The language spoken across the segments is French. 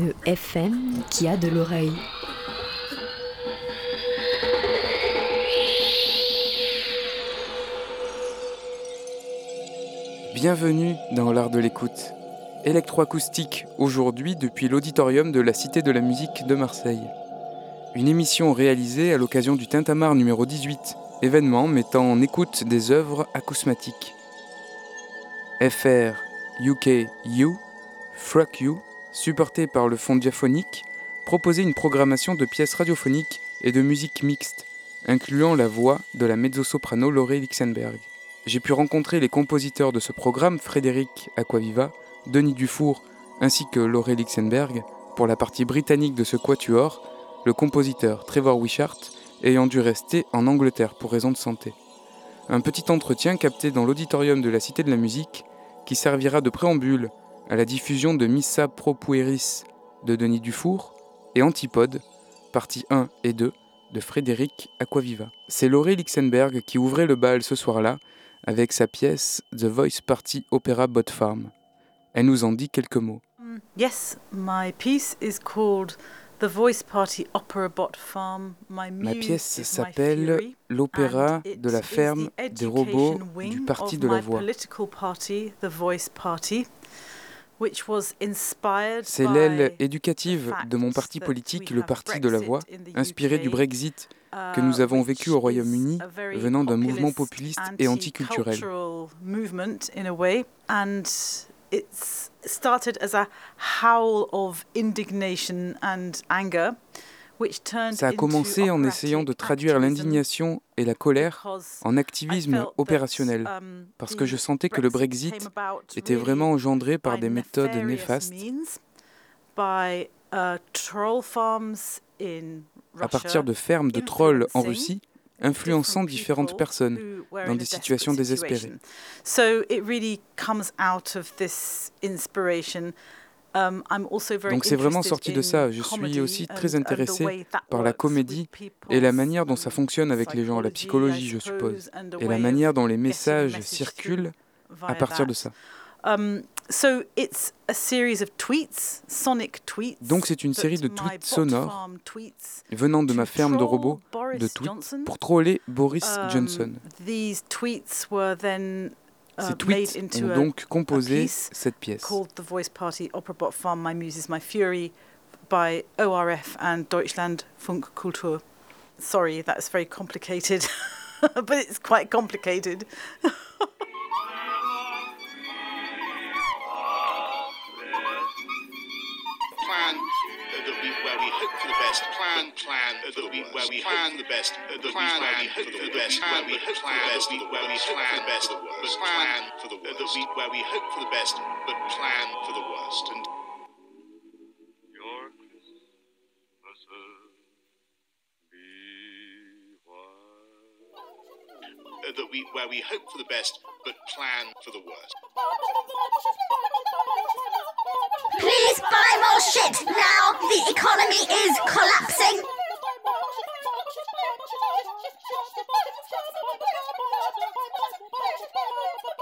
Une FM qui a de l'oreille. Bienvenue dans l'art de l'écoute. Électroacoustique aujourd'hui depuis l'auditorium de la Cité de la musique de Marseille. Une émission réalisée à l'occasion du Tintamarre numéro 18, événement mettant en écoute des œuvres acousmatiques. FR UK U, Fruck You, supporté par le Fonds diaphonique, proposait une programmation de pièces radiophoniques et de musique mixte, incluant la voix de la mezzo-soprano Laurie Lixenberg. J'ai pu rencontrer les compositeurs de ce programme, Frédéric Aquaviva, Denis Dufour ainsi que Laurie Lixenberg, pour la partie britannique de ce quatuor, le compositeur Trevor Wishart ayant dû rester en Angleterre pour raison de santé. Un petit entretien capté dans l'auditorium de la Cité de la Musique qui servira de préambule à la diffusion de Missa Pro Pueris de Denis Dufour et Antipode, partie 1 et 2 de Frédéric Aquaviva. C'est Laurie Lixenberg qui ouvrait le bal ce soir-là avec sa pièce The Voice Party Opera Bot Farm. Elle nous en dit quelques mots. Yes, my piece is called The Voice Party Opera Bot Farm. My, Ma pièce s'appelle L'opéra de la ferme des robots du Parti de la Voix. C'est l'aile éducative de mon parti politique, le Parti de la Voix, inspiré du Brexit que uh, nous avons vécu au Royaume-Uni, venant d'un mouvement populist, populiste et anticulturel. Ça a commencé en essayant de traduire l'indignation et la colère en activisme opérationnel, um, parce que je sentais que le Brexit était vraiment engendré par des méthodes néfastes. uh, à partir de fermes de trolls en Russie, influençant différentes personnes dans des situations désespérées. Um, Donc c'est vraiment sorti de ça. Je suis aussi très intéressé par la comédie et la manière dont ça fonctionne avec les gens, la psychologie, je suppose, et la manière dont les messages message circulent à partir de ça. Um, so it's a series of tweets, sonic tweets. Donc c'est une série de tweets sonores venant de ma ferme de robots de tweets pour troller Boris Um, Johnson. These tweets were then Ces made tweets into ont a donc composé piece cette pièce. called The Voice Party Opera Bot Farm My Muse is My Fury by ORF and Deutschlandfunk Kultur. Sorry, that's very complicated, but it's quite complicated. best plan plan uh, that where we plan the best uh, that plan where we hope for the best where we hope for the best where we hope for the best but plan for the worst that where we hope for the best but plan for the worst and Your Christmases be white. uh, that we where we hope for the best but plan for the worst Please buy more shit now. The economy is collapsing.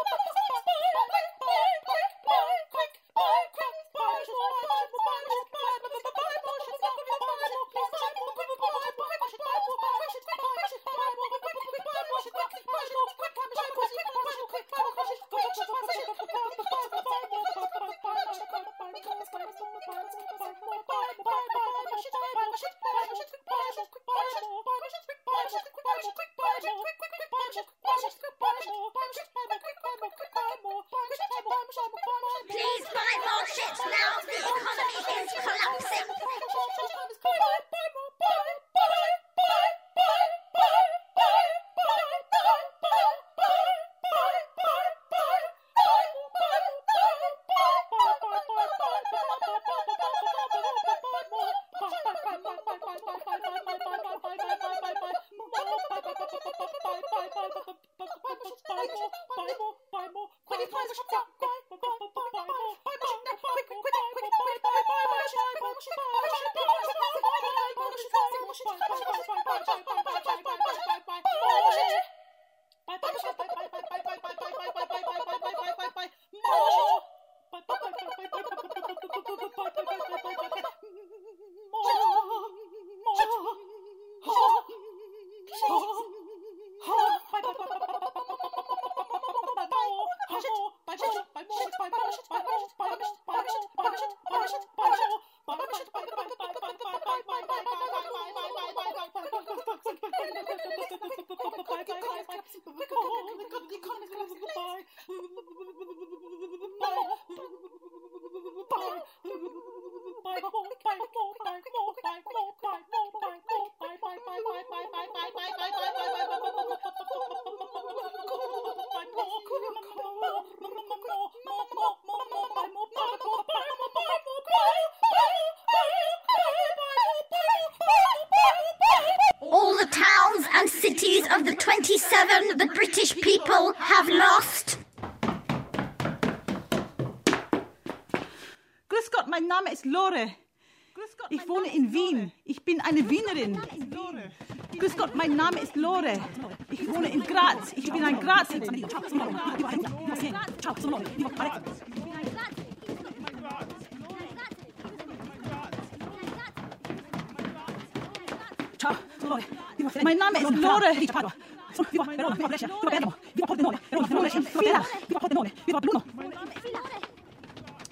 wohne in Villach.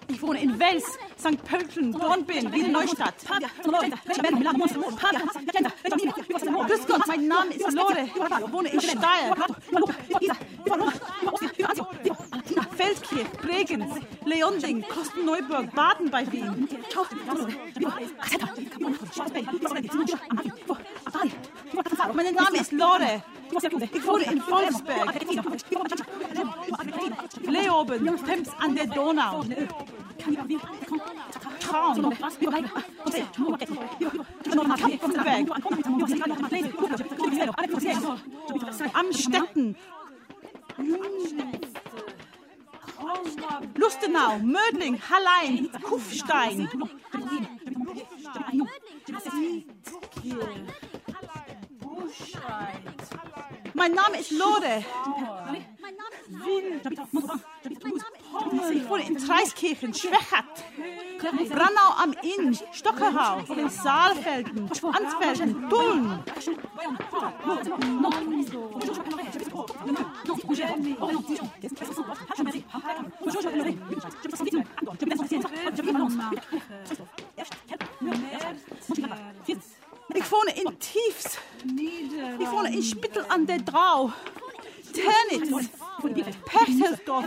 Ich wohne in Wels, St. Pölten, Dornbirn, Wien Neustadt. Grüß Gott, mein Name ist Lore. Ich wohne in Steyr. Feldkirch, Bregenz, Leonding, Kostenneuburg, Baden bei Wien. Mein Name ist Lore. Ich wohne in Wolfsberg. Leoben, Temps an der Donau. Traun. Amstetten. Lustenau, Mödling, Hallein, Kufstein. Lore. Ich wohne in Treiskirchen, Schwächert, Brannau am Inn, Stockerau, Saalfelden, Ansfelden, Tulln. Ich wohne in Tiefs. Ich wohne in Spittel an der Drau. Ternitz, Perchtelsdorf,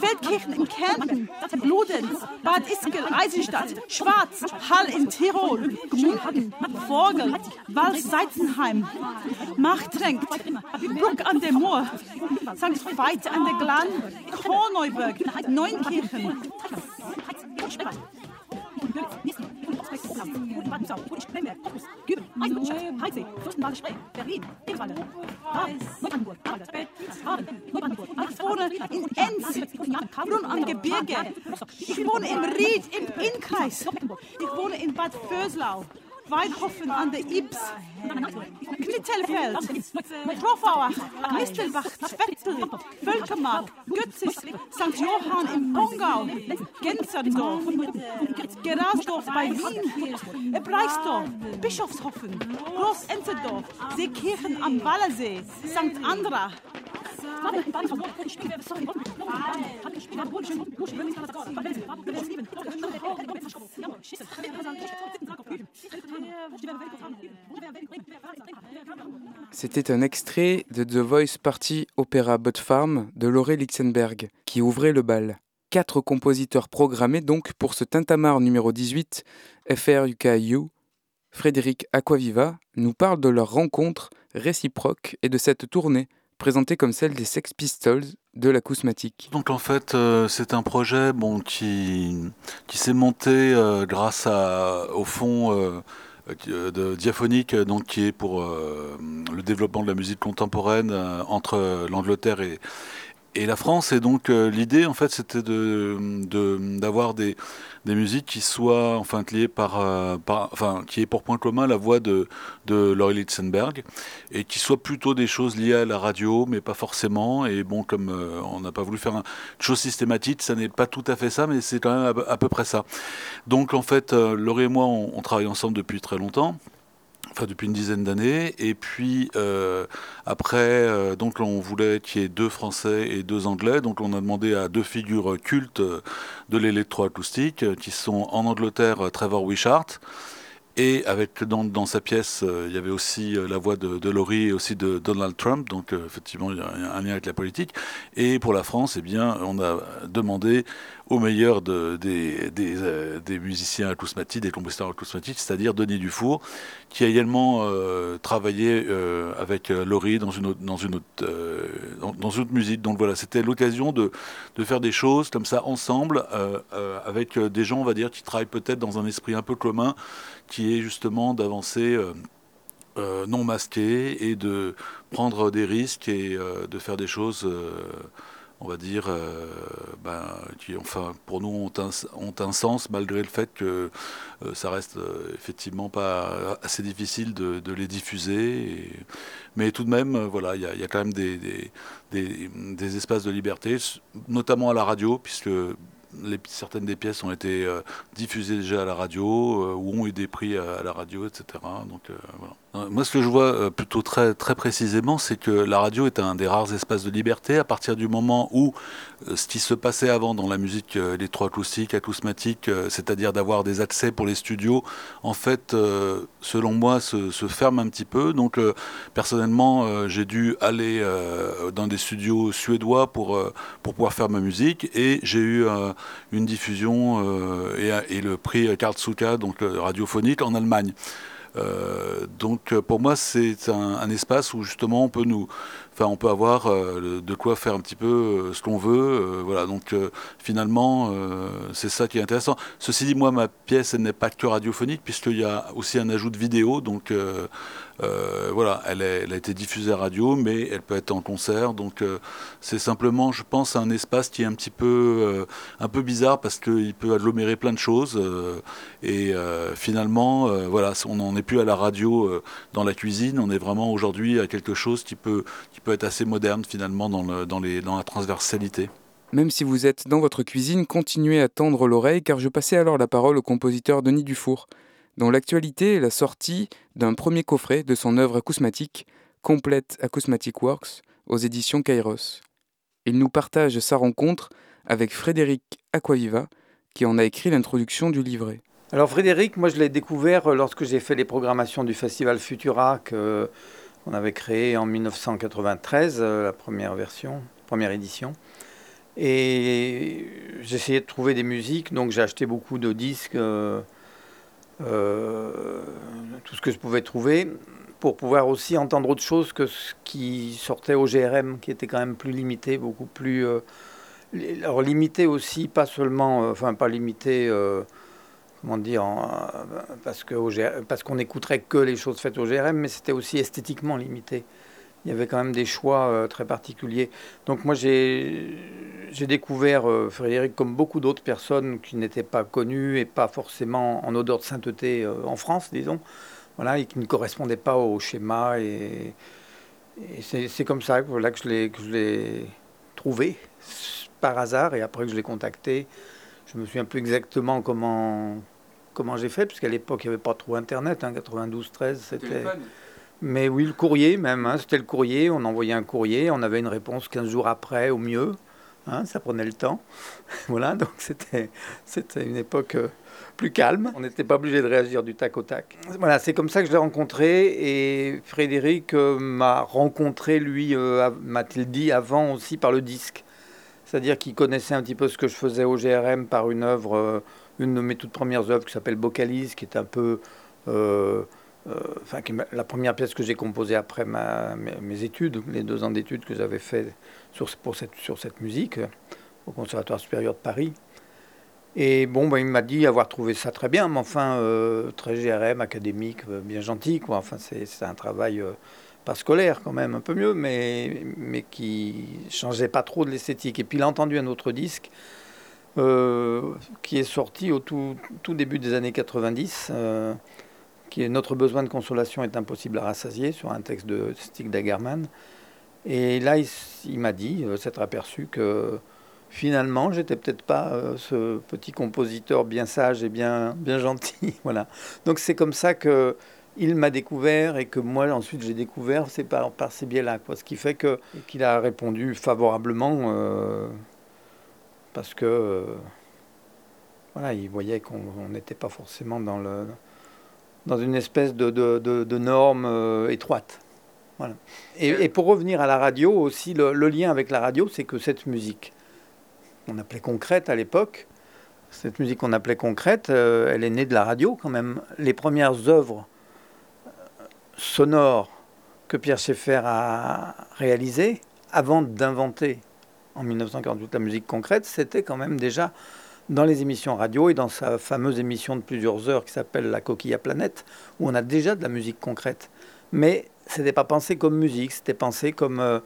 Feldkirchen in Kärnten, Bludenz, Bad Ischgl, Eisenstadt, Schwarz, Hall in Tirol, Gmunden, Vorgel, Wals-Seitenheim, Machtrenk, Bruck an der Moor, St. Veit an der Glan, Korneuburg, Neunkirchen. Programm. Gut Wartensau, Gut Spremberg, Fokus, Güben, Eisenwirtschaft, Heidsee, Fürstenwalde Spree, Berlin, Lebenswalde, Hagen, Neubrandenburg, Arlberg, Hagen, Neubrandenburg, Alfrode, in Enz, Brunn am Gebirge. Ich wohne im Ried, im Innkreis. Ich wohne in Bad Vöslau, Weinhofen an der Ibs. Knittelfeld, Trofauer, Mistelbach, Zwettl, Völkermark, Götzis, St. Johann im Pongau, Genzerdorf, Gerasdorf bei Wien, Ebreisdorf, Bischofshofen, Groß-Enzerdorf, Seekirchen am Wallersee, St. Andra, C'était un extrait de The Voice Party Opera But Farm de Lauré Lichtenberg, qui ouvrait le bal. Quatre compositeurs programmés donc pour ce tintamarre numéro 18, FRUKU, Frédéric Aquaviva, nous parle de leur rencontre réciproque et de cette tournée présentée comme celle des Sex Pistols de l'acousmatique. Donc en fait, euh, c'est un projet bon, qui, qui s'est monté euh, grâce à, au fond euh, de diaphonique, donc, qui est pour le développement de la musique contemporaine entre l'Angleterre et, et la France. Et donc euh, l'idée, en fait, c'était de, d'avoir des, des musiques qui soient enfin liées par, euh, par, enfin, qui aient pour point commun la voix de, de Laurie Litzenberg et qui soient plutôt des choses liées à la radio, mais pas forcément. Et bon, comme euh, on n'a pas voulu faire une chose systématique, ça n'est pas tout à fait ça, mais c'est quand même à, peu près ça. Donc en fait, Laurie et moi, on travaille ensemble depuis très longtemps enfin depuis une dizaine d'années. Et puis euh, après, euh, donc on voulait qu'il y ait deux Français et deux Anglais. Donc on a demandé à deux figures cultes de l'électroacoustique, qui sont en Angleterre Trevor Wishart. Et avec dans, sa pièce, euh, il y avait aussi la voix de, de, Laurie et aussi de Donald Trump, donc effectivement il y a un lien avec la politique. Et pour la France, eh bien, on a demandé au meilleur euh, des, musiciens acousmatiques, des compositeurs acousmatiques, c'est-à-dire Denis Dufour, qui a également euh, travaillé euh, avec Laurie dans une autre, musique. Donc voilà, c'était l'occasion de, de, faire des choses comme ça ensemble, avec des gens, on va dire, qui travaillent peut-être dans un esprit un peu commun, qui est justement d'avancer. non masqué et de prendre des risques et de faire des choses on va dire, euh, ben, qui, enfin, pour nous, ont un, sens malgré le fait que euh, ça reste euh, effectivement pas assez difficile de, les diffuser. mais tout de même, voilà, il y, a quand même des, espaces de liberté, notamment à la radio, puisque certaines des pièces ont été diffusées déjà à la radio ou ont eu des prix à, la radio, etc. Donc voilà. Euh, moi, ce que je vois euh, plutôt très, très précisément, c'est que la radio est un des rares espaces de liberté à partir du moment où euh, ce qui se passait avant dans la musique électroacoustique, acousmatique, c'est-à-dire d'avoir des accès pour les studios, en fait, selon moi, se, ferme un petit peu. Donc, personnellement, j'ai dû aller dans des studios suédois pour, pour pouvoir faire ma musique et j'ai eu une diffusion et, le prix Karlsruhe, donc radiophonique, en Allemagne. Euh, donc pour moi c'est un, espace où justement on peut nous Enfin, on peut avoir euh, de quoi faire un petit peu euh, ce qu'on veut. Euh, voilà, donc finalement, c'est ça qui est intéressant. Ceci dit, moi, ma pièce, n'est pas que radiophonique, puisqu'il y a aussi un ajout de vidéo. Donc voilà, elle, a été diffusée à radio, mais elle peut être en concert. Donc c'est simplement, je pense, un espace qui est un petit peu, un peu bizarre parce qu'il peut agglomérer plein de choses. et finalement, voilà, on n'en est plus à la radio dans la cuisine. On est vraiment aujourd'hui à quelque chose qui peut, qui peut être assez moderne finalement dans, dans la transversalité. Même si vous êtes dans votre cuisine, continuez à tendre l'oreille car je passais alors la parole au compositeur Denis Dufour, dont l'actualité est la sortie d'un premier coffret de son œuvre acousmatique, Complete Acousmatic Works, aux éditions Kairos. Il nous partage sa rencontre avec Frédéric Aquaviva, qui en a écrit l'introduction du livret. Alors Frédéric, moi je l'ai découvert lorsque j'ai fait les programmations du festival Futura que on avait créé en 1993, euh, la première version, première édition. Et j'essayais de trouver des musiques, donc j'ai acheté beaucoup de disques, euh, euh, tout ce que je pouvais trouver, pour pouvoir aussi entendre autre chose que ce qui sortait au GRM, qui était quand même plus limité, beaucoup plus... alors limité aussi, pas seulement, enfin pas limité comment dire, parce que parce qu'on n'écouterait que les choses faites au GRM, mais c'était aussi esthétiquement limité. Il y avait quand même des choix euh, très particuliers. Donc moi j'ai découvert euh, Frédéric comme beaucoup d'autres personnes qui n'étaient pas connues et pas forcément en odeur de sainteté euh, en France, disons, voilà, et qui ne correspondaient pas au schéma. Et, c'est comme ça voilà, que je l'ai trouvé par hasard et après que je l'ai contacté. Je me souviens plus exactement comment, comment j'ai fait, puisqu'à l'époque, il n'y avait pas trop Internet, hein, 92-13, c'était... Mais oui, le courrier même, hein, c'était le courrier, on envoyait un courrier, on avait une réponse 15 jours après, au mieux, hein, ça prenait le temps. voilà, donc c'était, une époque euh, plus calme, on n'était pas obligé de réagir du tac au tac. Voilà, c'est comme ça que je l'ai rencontré, et Frédéric euh, m'a rencontré, lui, euh, m'a-t-il dit, avant aussi par le disque. C'est-à-dire qu'il connaissait un petit peu ce que je faisais au GRM par une œuvre, une de mes toutes premières œuvres qui s'appelle Bocalise, qui est un peu enfin, la première pièce que j'ai composée après mes, études, les deux ans d'études que j'avais fait sur, cette, musique au Conservatoire supérieur de Paris. Et bon, ben, il m'a dit avoir trouvé ça très bien, mais enfin, euh, très GRM, académique, euh, bien gentil, quoi. Enfin, c'est un travail euh, pas scolaire quand même, un peu mieux, mais, mais qui changeait pas trop de l'esthétique. Et puis il a entendu un autre disque qui est sorti au tout, tout, début des années 90, qui est Notre besoin de consolation est impossible à rassasier, sur un texte de Stig Dagerman. Et là, il, m'a dit, s'être aperçu que finalement, j'étais peut-être pas euh, ce petit compositeur bien sage et bien, bien gentil. voilà. Donc c'est comme ça que il m'a découvert et que moi ensuite j'ai découvert, c'est par, ces biais-là. Ce qui fait que, qu'il a répondu favorablement euh, parce que euh, voilà, il voyait qu'on n'était pas forcément dans, le, dans une espèce de, de, de, norme étroite. Voilà. Et, pour revenir à la radio aussi, le lien avec la radio, c'est que cette musique, qu'on appelait concrète à l'époque. Cette musique qu'on appelait concrète, euh, elle est née de la radio quand même. Les premières œuvres euh, sonores que Pierre Schaeffer a réalisées, avant d'inventer en 1948 la musique concrète, c'était quand même déjà dans les émissions radio et dans sa fameuse émission de plusieurs heures qui s'appelle La coquille à planète, où on a déjà de la musique concrète. Mais ce n'était pas pensé comme musique, c'était pensé comme... Euh,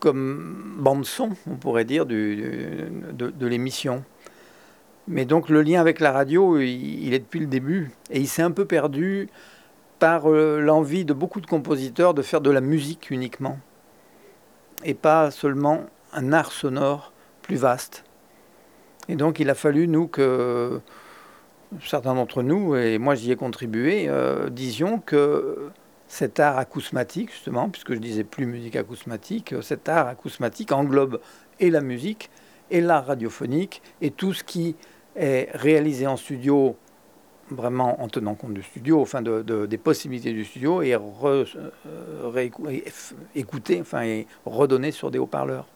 comme bande-son, on pourrait dire, de, de l'émission. Mais donc le lien avec la radio, il, est depuis le début. Et il s'est un peu perdu par euh, l'envie de beaucoup de compositeurs de faire de la musique uniquement. Et pas seulement un art sonore plus vaste. Et donc il a fallu, nous, que certains d'entre nous, et moi j'y ai contribué, euh, disions que cet art acousmatique, justement, puisque je disais plus musique acousmatique, euh, cet art acousmatique englobe et la musique, et l'art radiophonique, et tout ce qui est réalisé en studio, vraiment en tenant compte du studio, enfin de, des possibilités du studio, et re, euh, écouté, enfin, et redonné sur des haut-parleurs.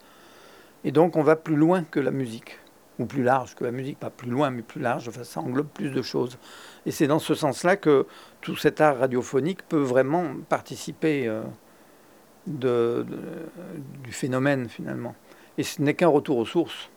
Et donc on va plus loin que la musique, ou plus large que la musique, pas plus loin, mais plus large, ça englobe plus de choses. Et c'est dans ce sens-là que tout cet art radiophonique peut vraiment participer euh, du phénomène finalement. Et ce n'est qu'un retour aux sources.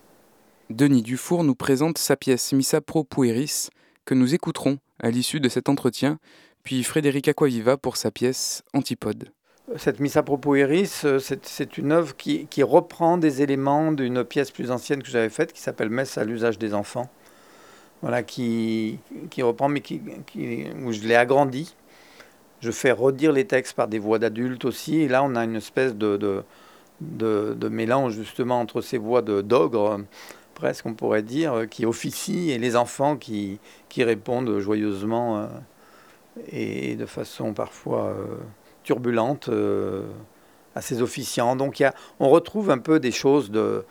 Denis Dufour nous présente sa pièce Missa Pro Pueris, que nous écouterons à l'issue de cet entretien, puis Frédéric Aquaviva pour sa pièce Antipode. Cette Missa Pro Pueris, euh, c'est une œuvre qui, reprend des éléments d'une pièce plus ancienne que j'avais faite, qui s'appelle Messe à l'usage des enfants voilà, qui, qui reprend, mais qui, où je l'ai agrandi. Je fais redire les textes par des voix d'adultes aussi. Et là, on a une espèce de, de, de, mélange justement entre ces voix d'ogre, presque on pourrait dire, qui officient, et les enfants qui, qui répondent joyeusement euh, et de façon parfois euh, turbulente euh, à ces officiants. Donc on retrouve un peu des choses de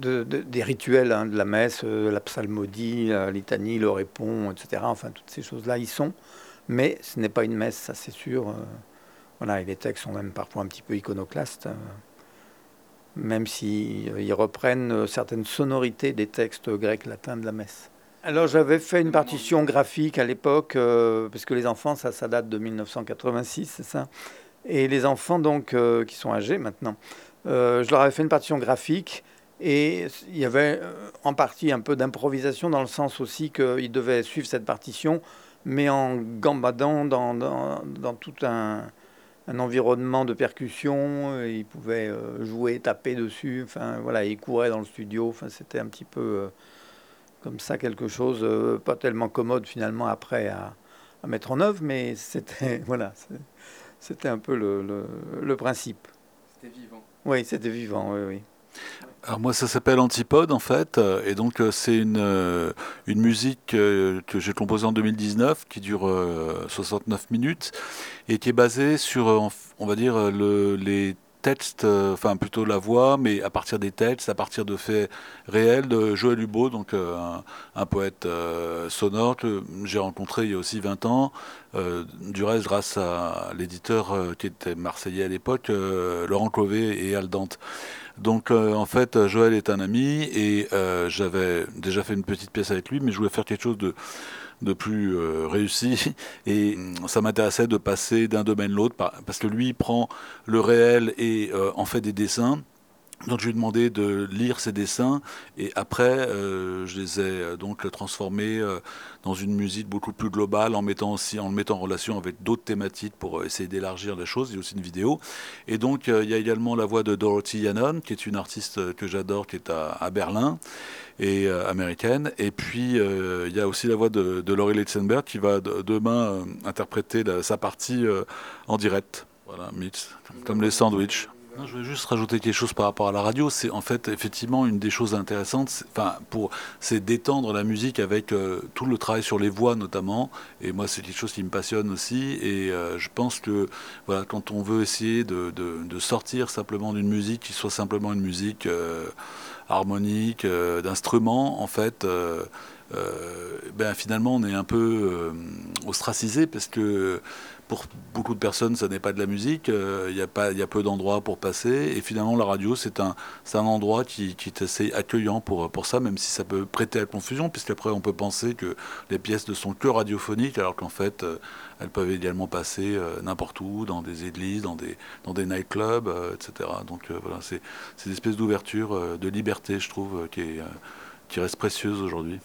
des rituels hein, de la messe, euh, la psalmodie, la litanie, le répond, etc. Enfin, toutes ces choses-là y sont. Mais ce n'est pas une messe, ça c'est sûr. Euh, voilà, et les textes sont même parfois un petit peu iconoclastes, euh, même s'ils ils reprennent certaines sonorités des textes grecs latins de la messe. Alors j'avais fait une partition graphique à l'époque, parce que les enfants, ça, ça date de 1986, c'est ça? Et les enfants, donc, qui sont âgés maintenant, je leur avais fait une partition graphique et il y avait euh, en partie un peu d'improvisation dans le sens aussi qu'ils devaient suivre cette partition, mais en gambadant dans, dans, tout un, un, environnement de percussion. Ils pouvaient euh, jouer, taper dessus. Enfin, voilà, ils couraient dans le studio. Enfin, c'était un petit peu euh, comme ça, quelque chose pas tellement commode finalement après à, à mettre en œuvre, mais c'était voilà, c'était un peu le, le, le principe. C'était vivant. Oui, c'était vivant, oui, oui. Alors moi ça s'appelle Antipode en fait euh, et donc euh, c'est une, euh, une musique que j'ai composée en 2019 qui dure 69 minutes et qui est basée sur on va dire le, les textes, enfin plutôt la voix, mais à partir des textes, à partir de faits réels de Joël Hubo, donc un, poète sonore que j'ai rencontré il y a aussi 20 ans, du reste grâce à l'éditeur qui était marseillais à l'époque, Laurent Clovet et Aldante. Donc euh, en fait, Joël est un ami et euh, j'avais déjà fait une petite pièce avec lui, mais je voulais faire quelque chose de de plus euh, réussi. Et ça m'intéressait de passer d'un domaine à l'autre parce que lui prend le réel et euh, en fait des dessins donc je lui ai demandé de lire ses dessins et après euh, je les ai euh, donc transformés euh, dans une musique beaucoup plus globale en mettant aussi en le mettant en relation avec d'autres thématiques pour essayer d'élargir la chose. Il y a aussi une vidéo et donc il y a également la voix de Dorothy Yannon qui est une artiste que j'adore qui est à, Berlin et américaine et puis il y a aussi la voix de, de Laurie qui va de- demain interpréter sa partie en direct. Voilà, mix comme les sandwichs. Je vais juste rajouter quelque chose par rapport à la radio. C'est en fait effectivement une des choses intéressantes. Enfin, pour c'est d'étendre la musique avec euh, tout le travail sur les voix notamment. Et moi, c'est quelque chose qui me passionne aussi. Et euh, je pense que voilà, quand on veut essayer de, de- sortir simplement d'une musique qui soit simplement une musique euh, harmonique, d'instruments, en fait. ben finalement on est un peu ostracisé parce que pour beaucoup de personnes ça n'est pas de la musique, euh, il y a y a peu d'endroits pour passer et finalement la radio c'est un un endroit qui, est assez accueillant pour pour ça même si ça peut prêter à confusion puisqu'après on peut penser que les pièces ne sont que radiophoniques alors qu'en fait euh, elles peuvent également passer euh, n'importe où dans des églises, dans des dans des nightclubs, euh, etc. Donc euh, voilà c'est c'est une espèce d'ouverture euh, de liberté je trouve euh, qui est euh, qui reste précieuse aujourd'hui.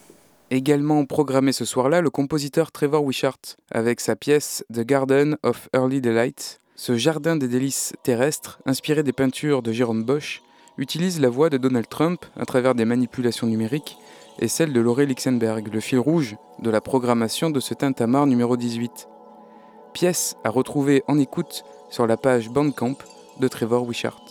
Également programmé ce soir-là, le compositeur Trevor Wishart, avec sa pièce The Garden of Early Delight. Ce jardin des délices terrestres, inspiré des peintures de Jérôme Bosch, utilise la voix de Donald Trump à travers des manipulations numériques et celle de Laurie Lixenberg, le fil rouge de la programmation de ce tintamarre numéro 18. Pièce à retrouver en écoute sur la page Bandcamp de Trevor Wishart.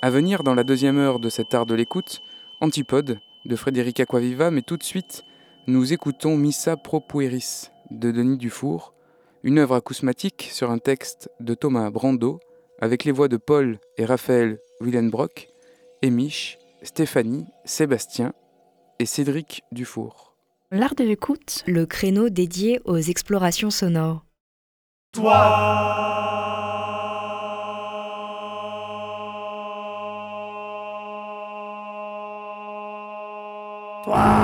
À venir dans la deuxième heure de cet art de l'écoute, Antipode de Frédéric Aquaviva, mais tout de suite, nous écoutons Missa Pro Pueris de Denis Dufour, une œuvre acousmatique sur un texte de Thomas Brando, avec les voix de Paul et Raphaël Willenbrock, Emiche, Stéphanie, Sébastien et Cédric Dufour. L'art de l'écoute, Le créneau dédié aux explorations sonores. toi Wow.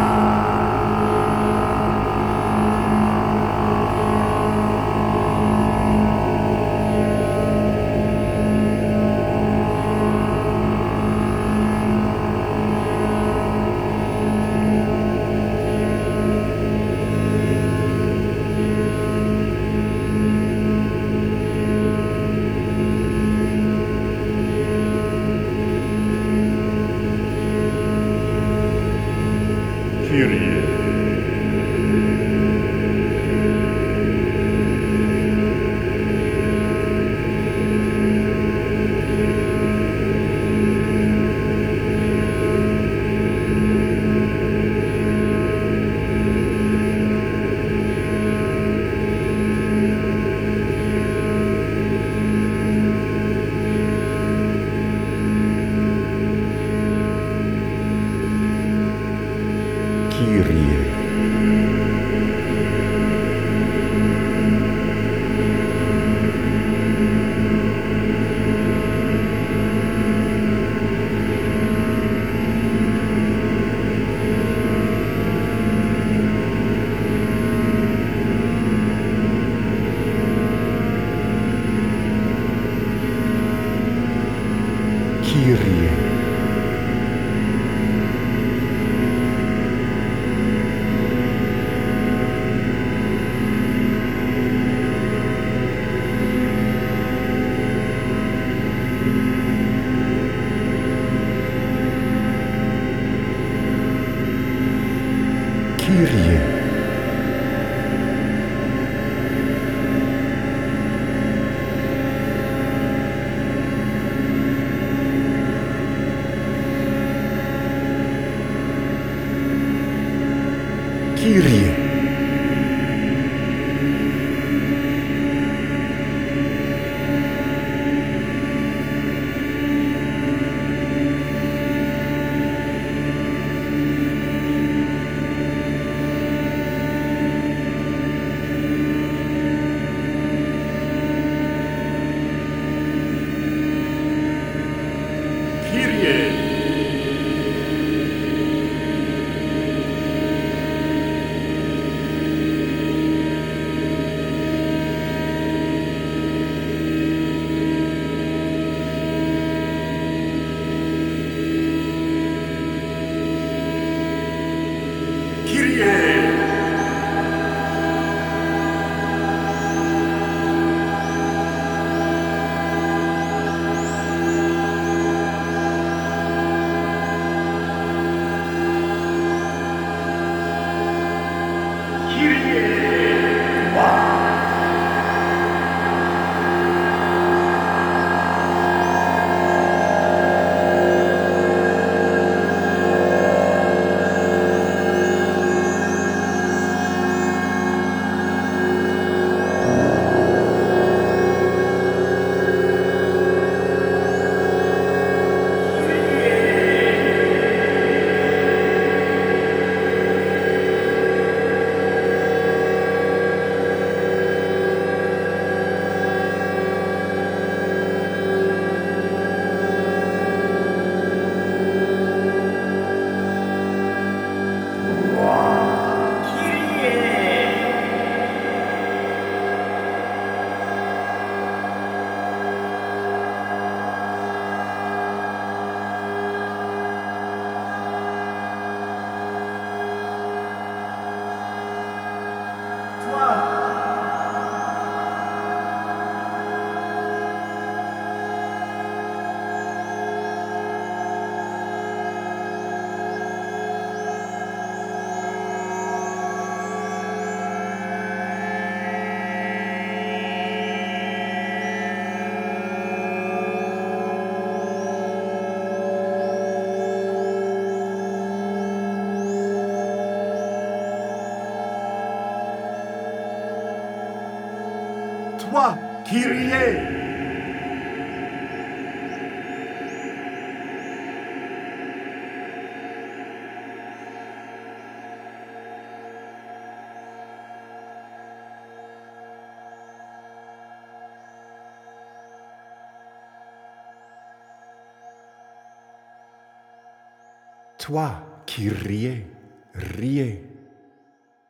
Toi qui riais, riais,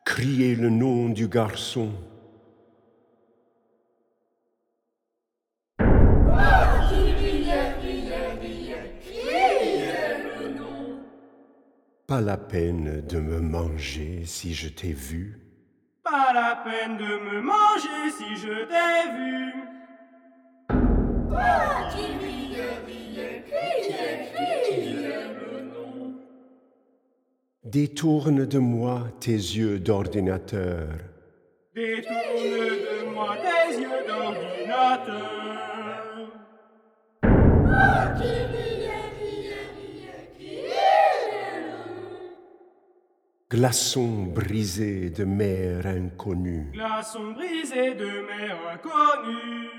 criez le nom du garçon. Peine de me manger si je t'ai vu. Pas la peine de me manger si je t'ai vu. Toi qui. Détourne de moi tes yeux d'ordinateur. Détourne de moi tes yeux d'ordinateur. Glaçon brisé de mer inconnue. Glaçon brisé de mer inconnue.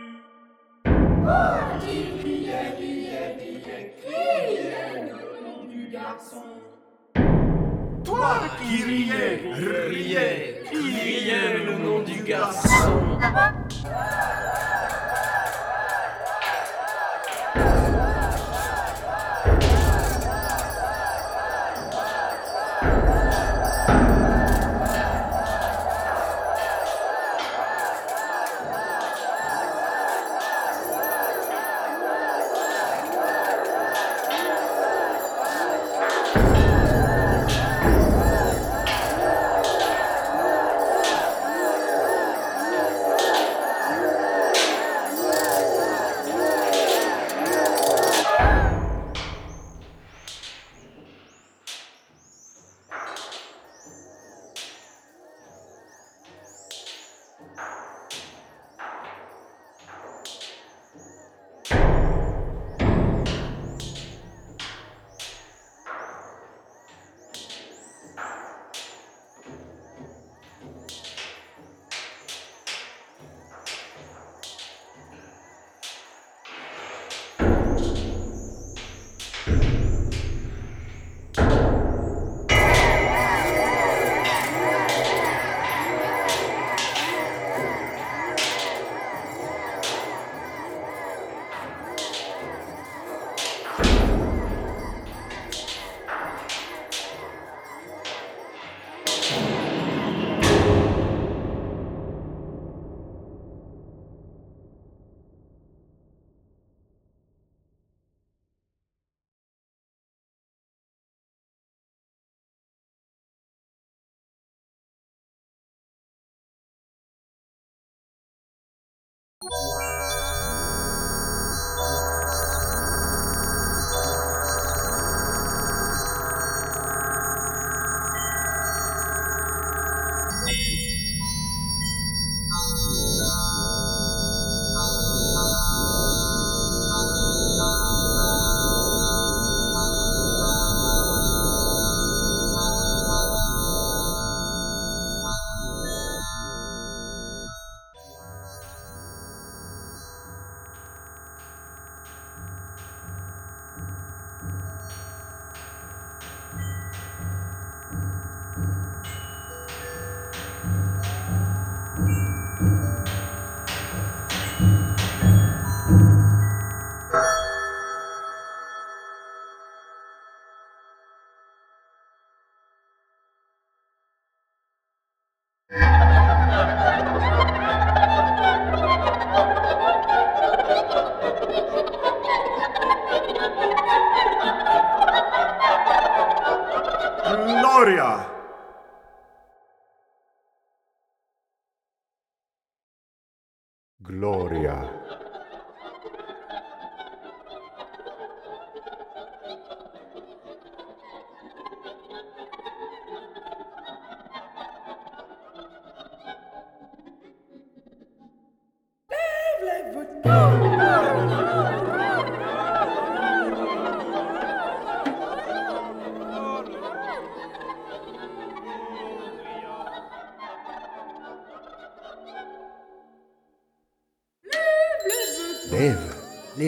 Toi qui riais, riais, riais, criez le nom du garçon. Toi qui riais, riais, criais le nom du garçon.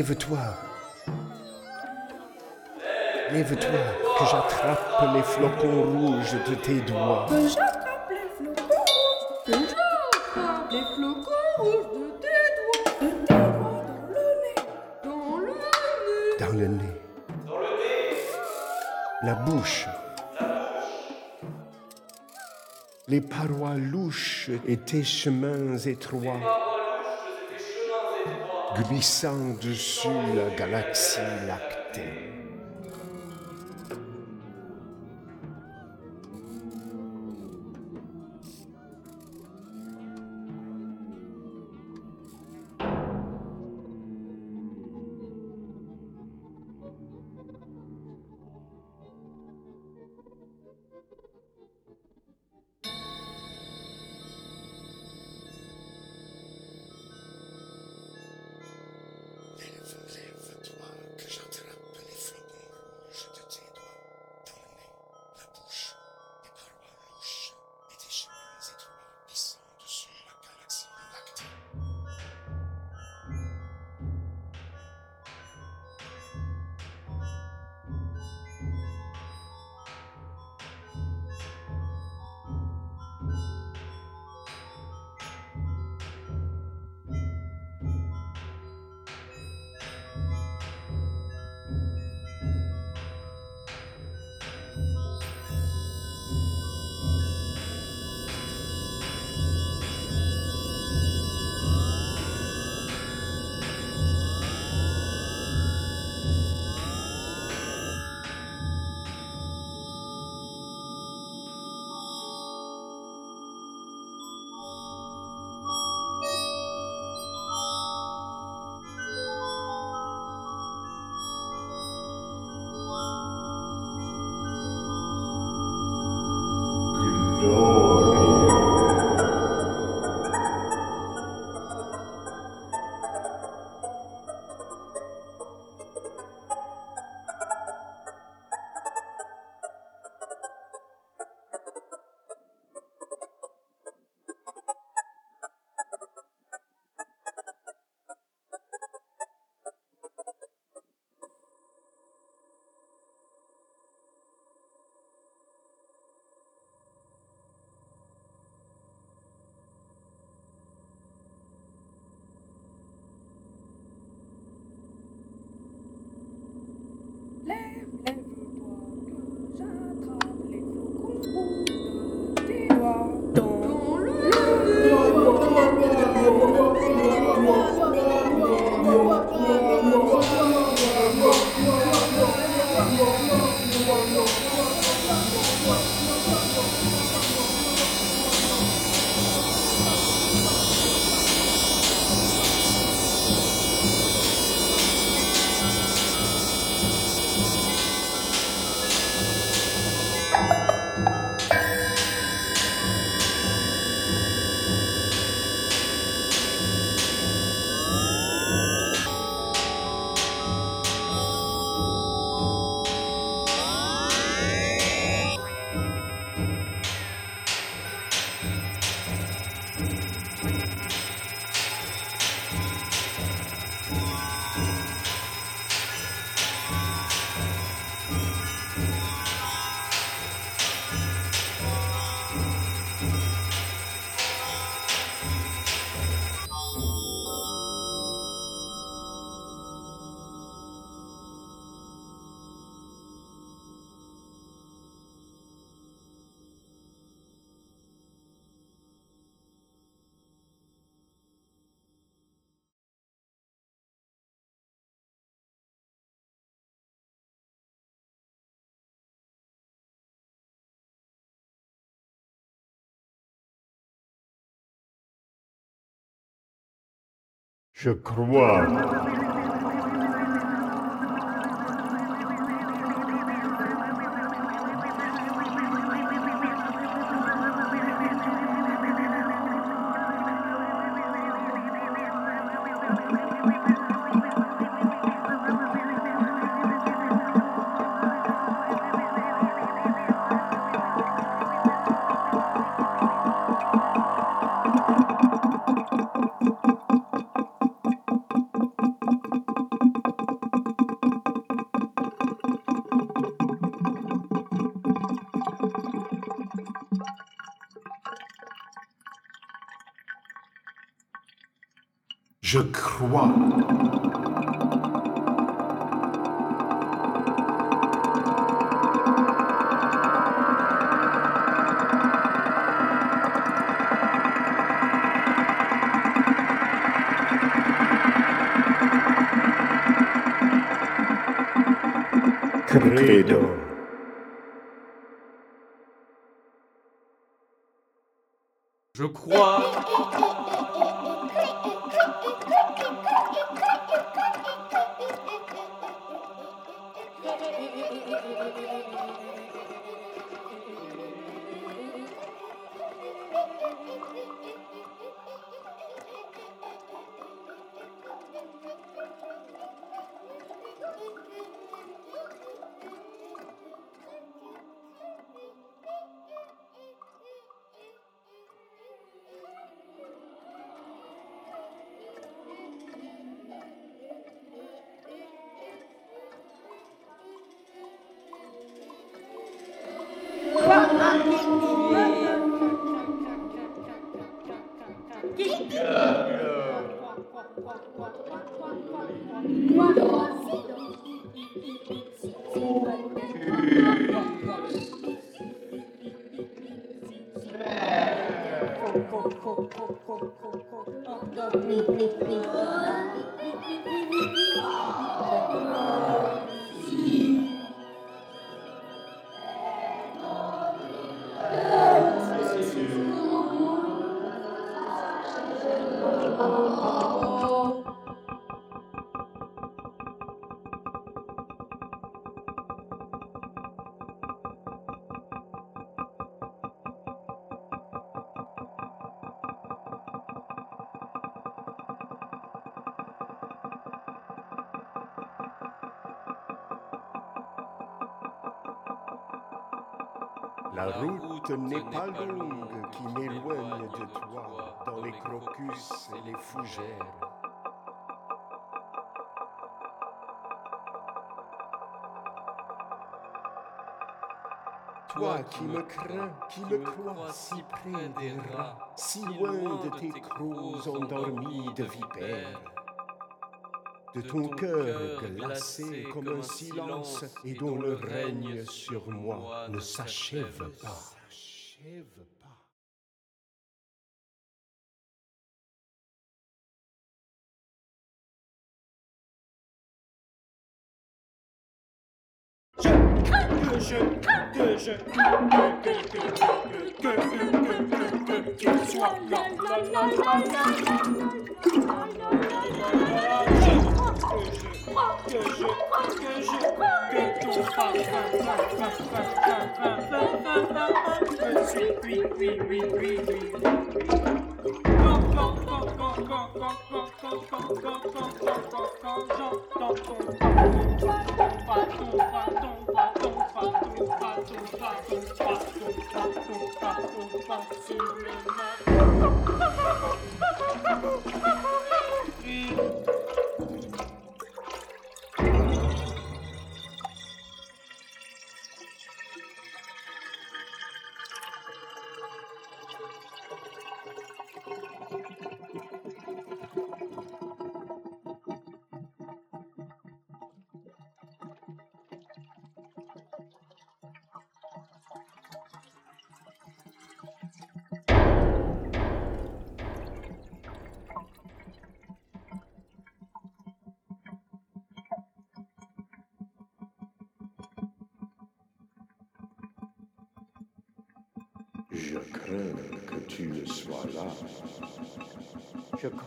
Lève-toi. Lève-toi, que j'attrape les flocons rouges de tes doigts. Que j'attrape les flocons rouges, que j'attrape les flocons rouges de tes doigts, de tes doigts dans le nez, dans le nez. Dans le nez. Dans le nez. La bouche. La bouche. Les parois louches et tes chemins étroits. Glissant dessus la galaxie lactée. Je crois. Je crois. Credo. Route n'est pas longue qui m'éloigne de toi dans les crocus et les fougères. Toi qui me crains, qui me crois si près des rats, si loin de tes crocs endormis de vipères, de ton cœur glacé comme un silence et dont le règne sur moi ne s'achève pas. to remember.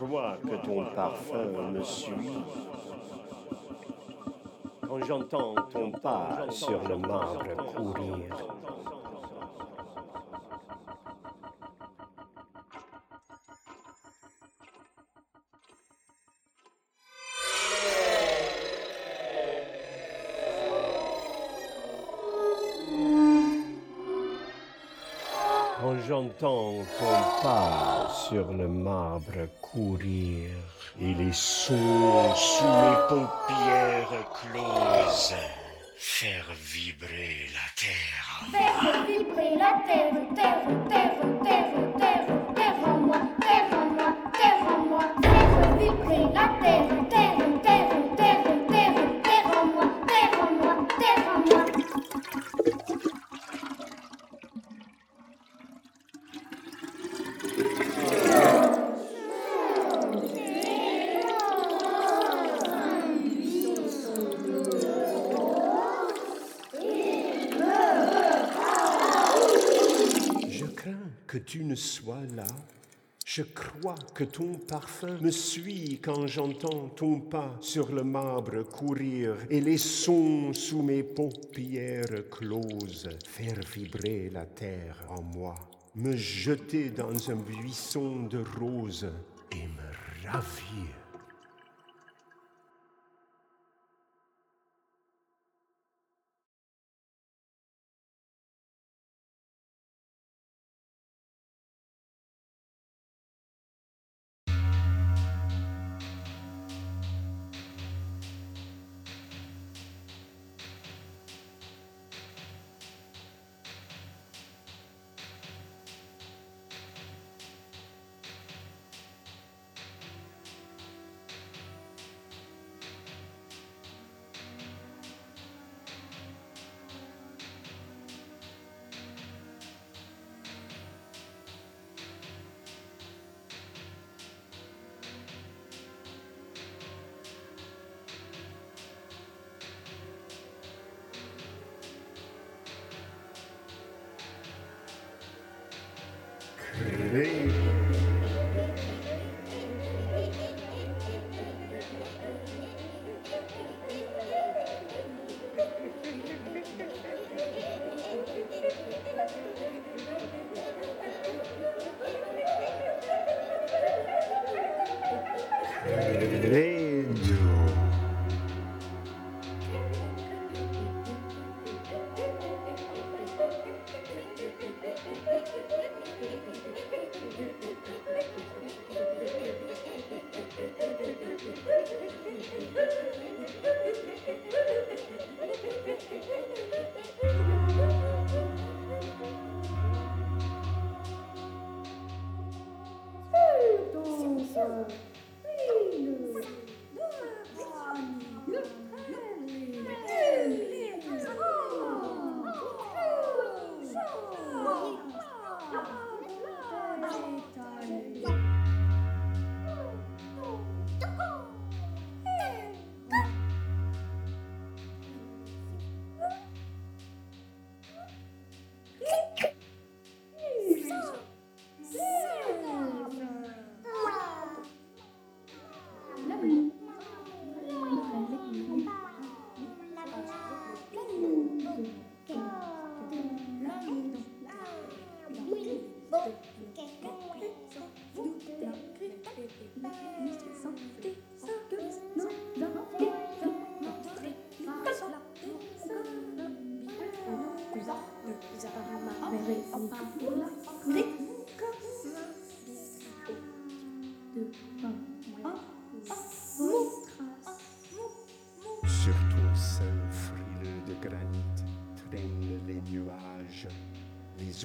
Crois que ton parfum me suit. Quand j'entends ton pas sur le marbre courir. Quand j'entends ton pas sur le marbre courir et les sons sous mes paupières closes faire vibrer la terre. Que ton parfum me suit quand j'entends ton pas sur le marbre courir et les sons sous mes paupières closes faire vibrer la terre en moi, me jeter dans un buisson de roses et me ravir.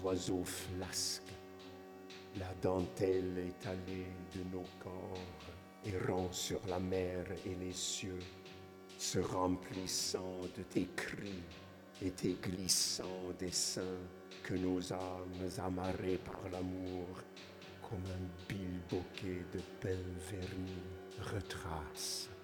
Oiseaux flasques, la dentelle étalée de nos corps, errant sur la mer et les cieux, se remplissant de tes cris et tes glissants dessins que nos âmes amarrées par l'amour, comme un bilboquet de belles vernis, retracent.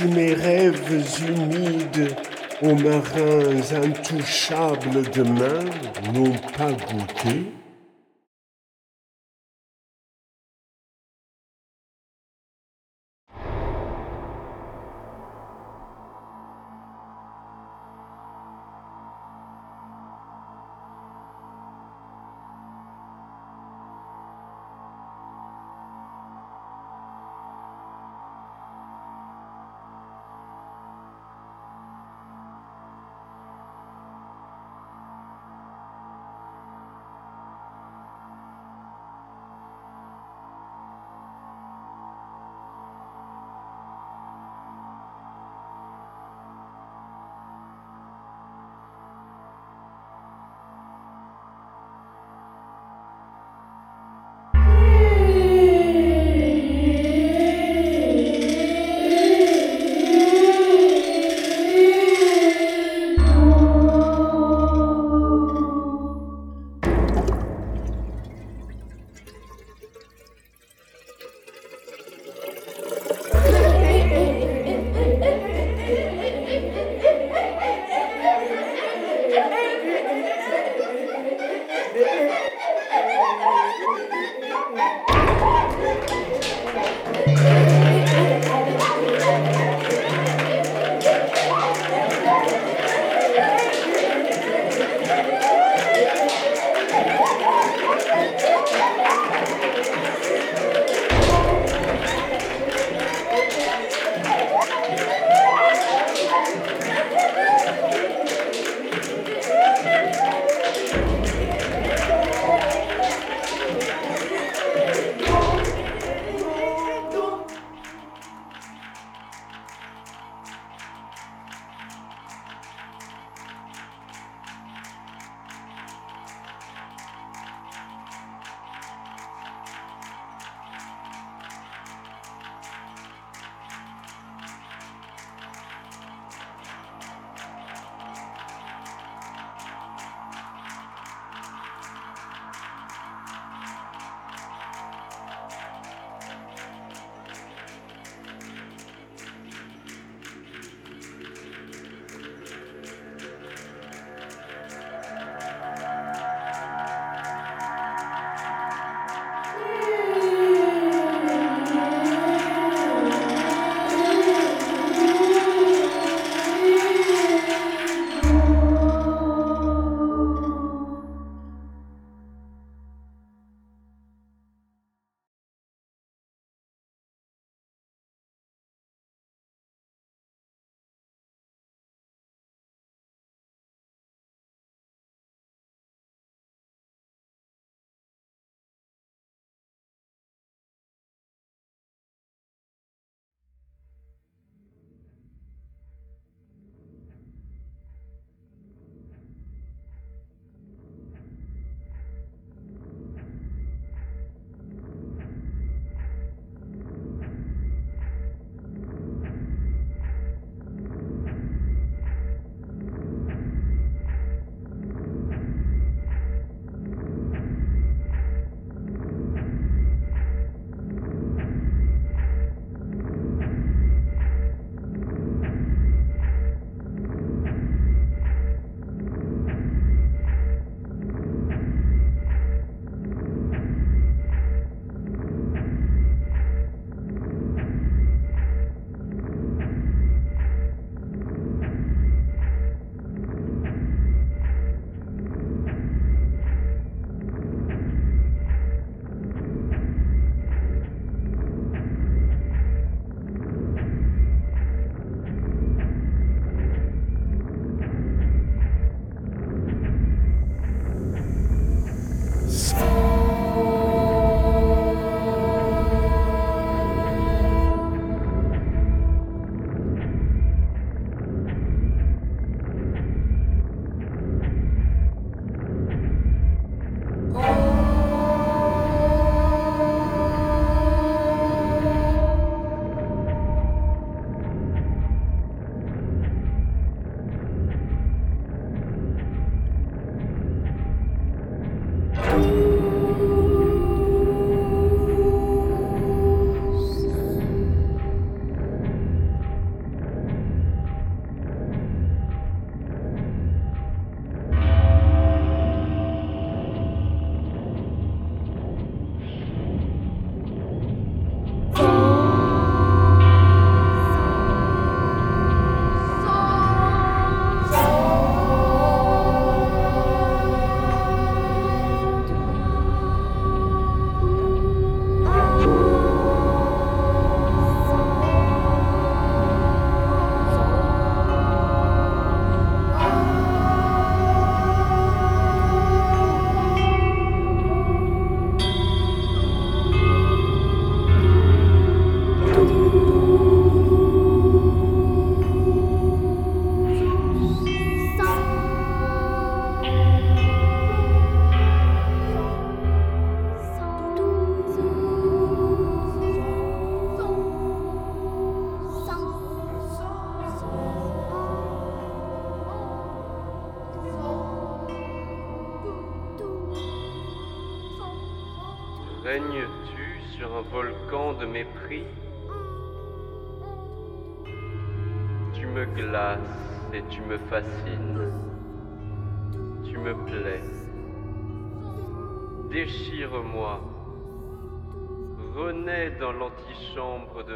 Si mes rêves humides aux marins intouchables demain n'ont pas goûté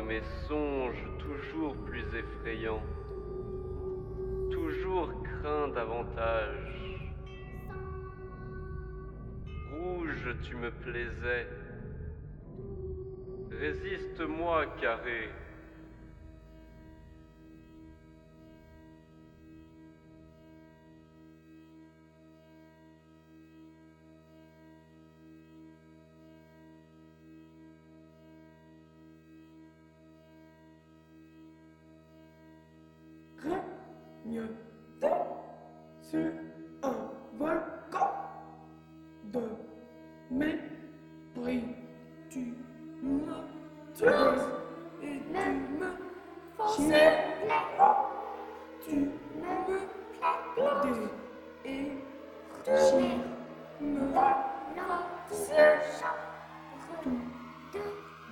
mes songes toujours plus effrayants. Toujours crains davantage. Rouge, tu me plaisais. Résiste-moi, carré. Règne-t sur un volcan de mépris. Tu me tues et tu me fascines. Tu me et tu me.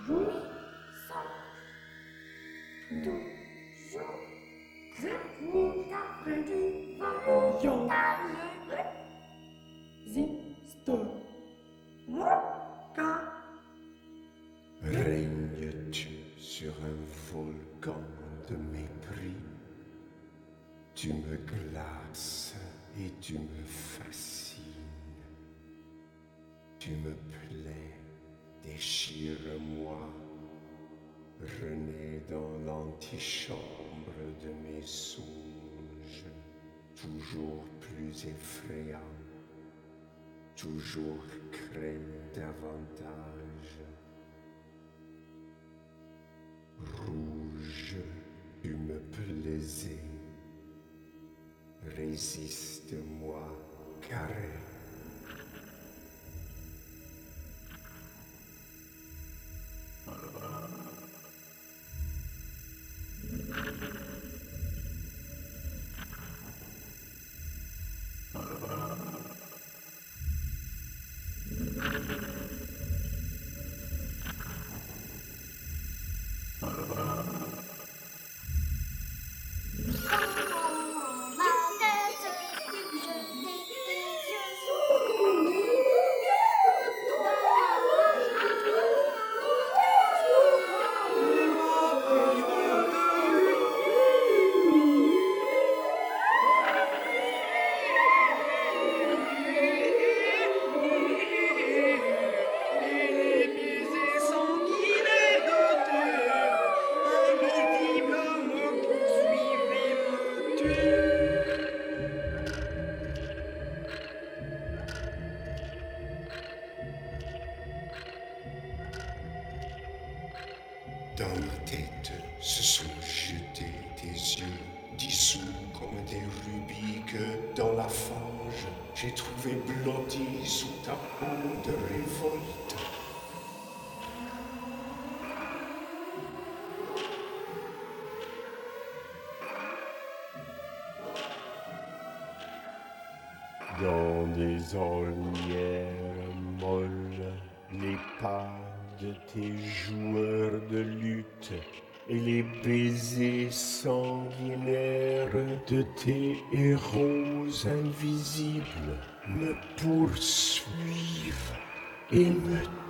Toujours, toujours. Règnes-tu sur un volcan de mépris? Tu me glaces et tu me fascines. Tu me plais, déchire-moi. Renais dans l'antichambre de mes songes, toujours plus effrayant, toujours crains davantage. Rouge, tu me plaisais, résiste-moi, carré. Les pas de tes joueurs de lutte. Et les baisers sanguinaires de tes héros invisibles. Me poursuivent et me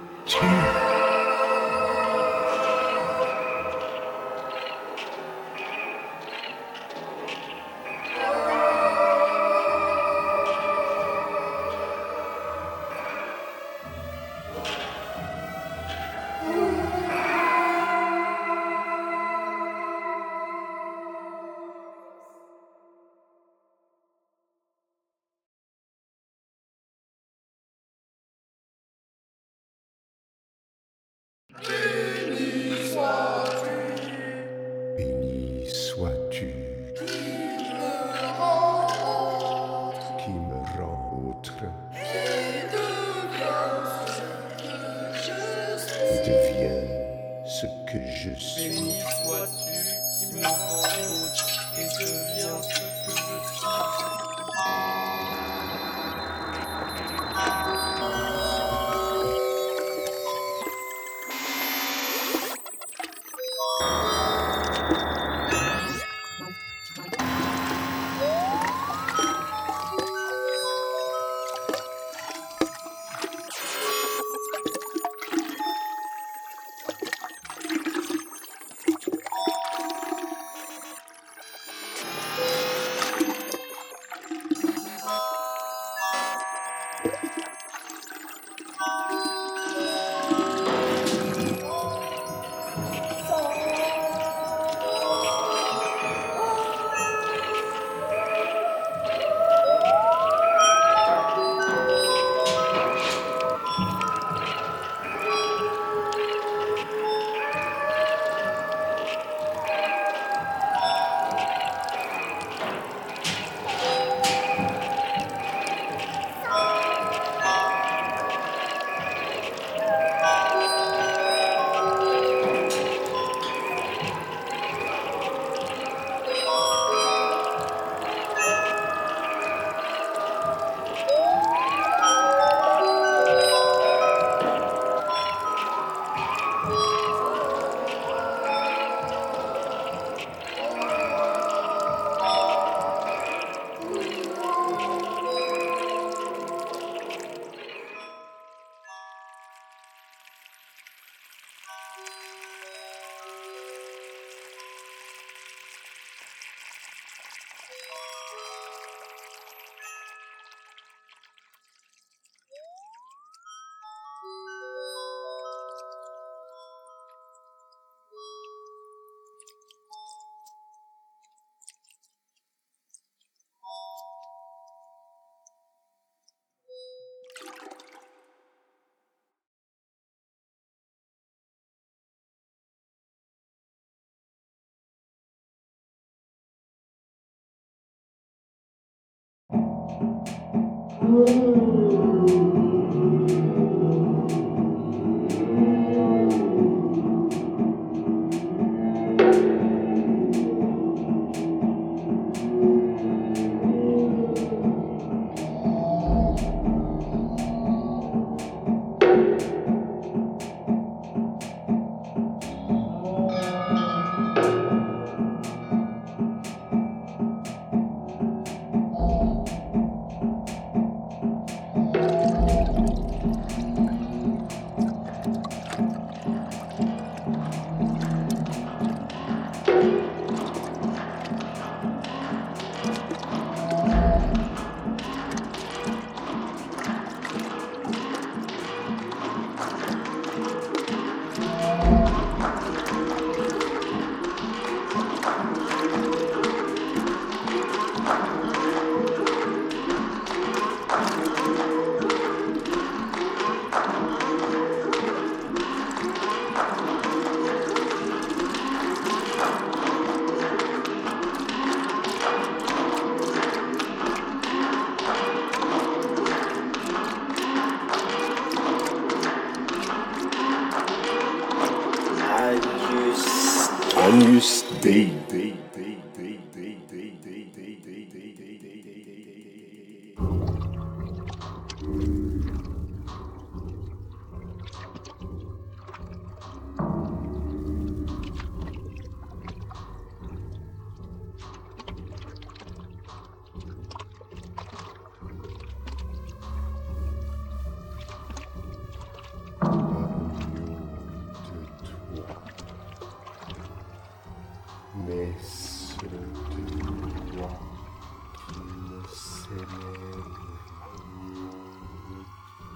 me célèbre,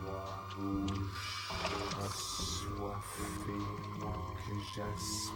toi bouche assoiffée que j'aspire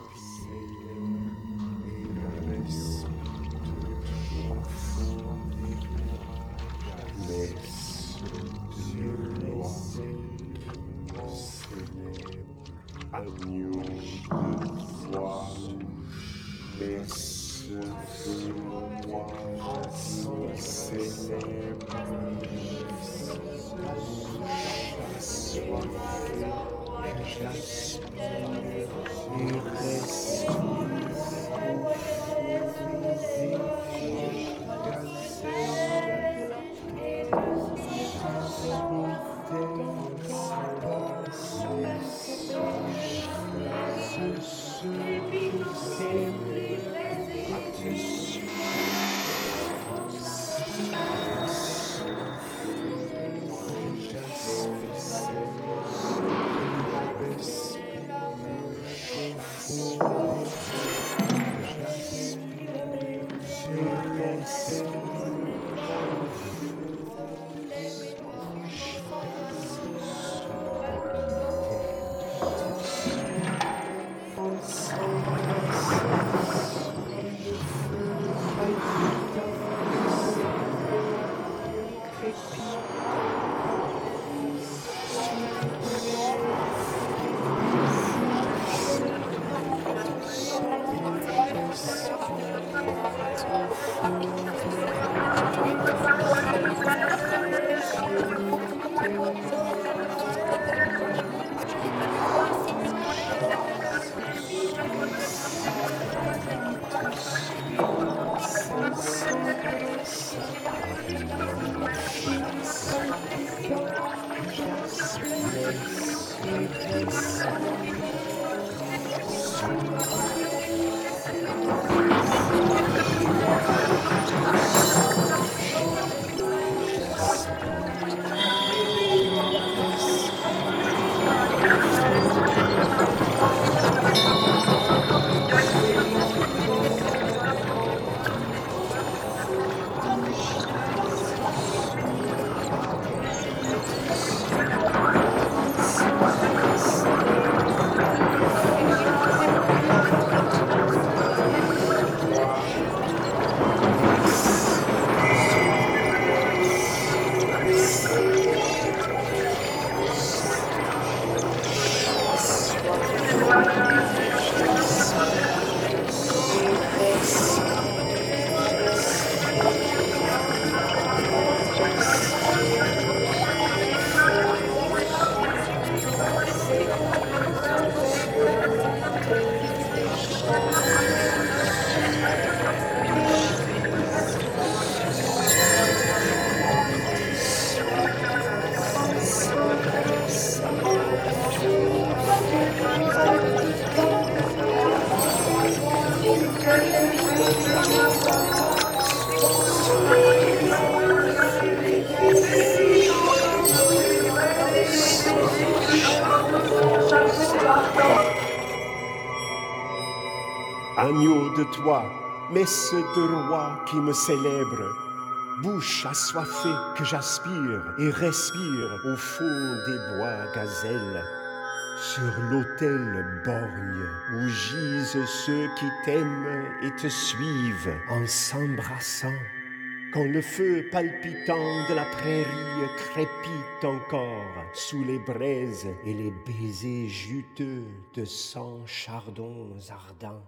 de toi, messe de roi qui me célèbre, bouche assoiffée que j'aspire et respire au fond des bois gazelles, sur l'autel borgne où gisent ceux qui t'aiment et te suivent en s'embrassant. Quand le feu palpitant de la prairie crépite encore sous les braises et les baisers juteux de cent chardons ardents.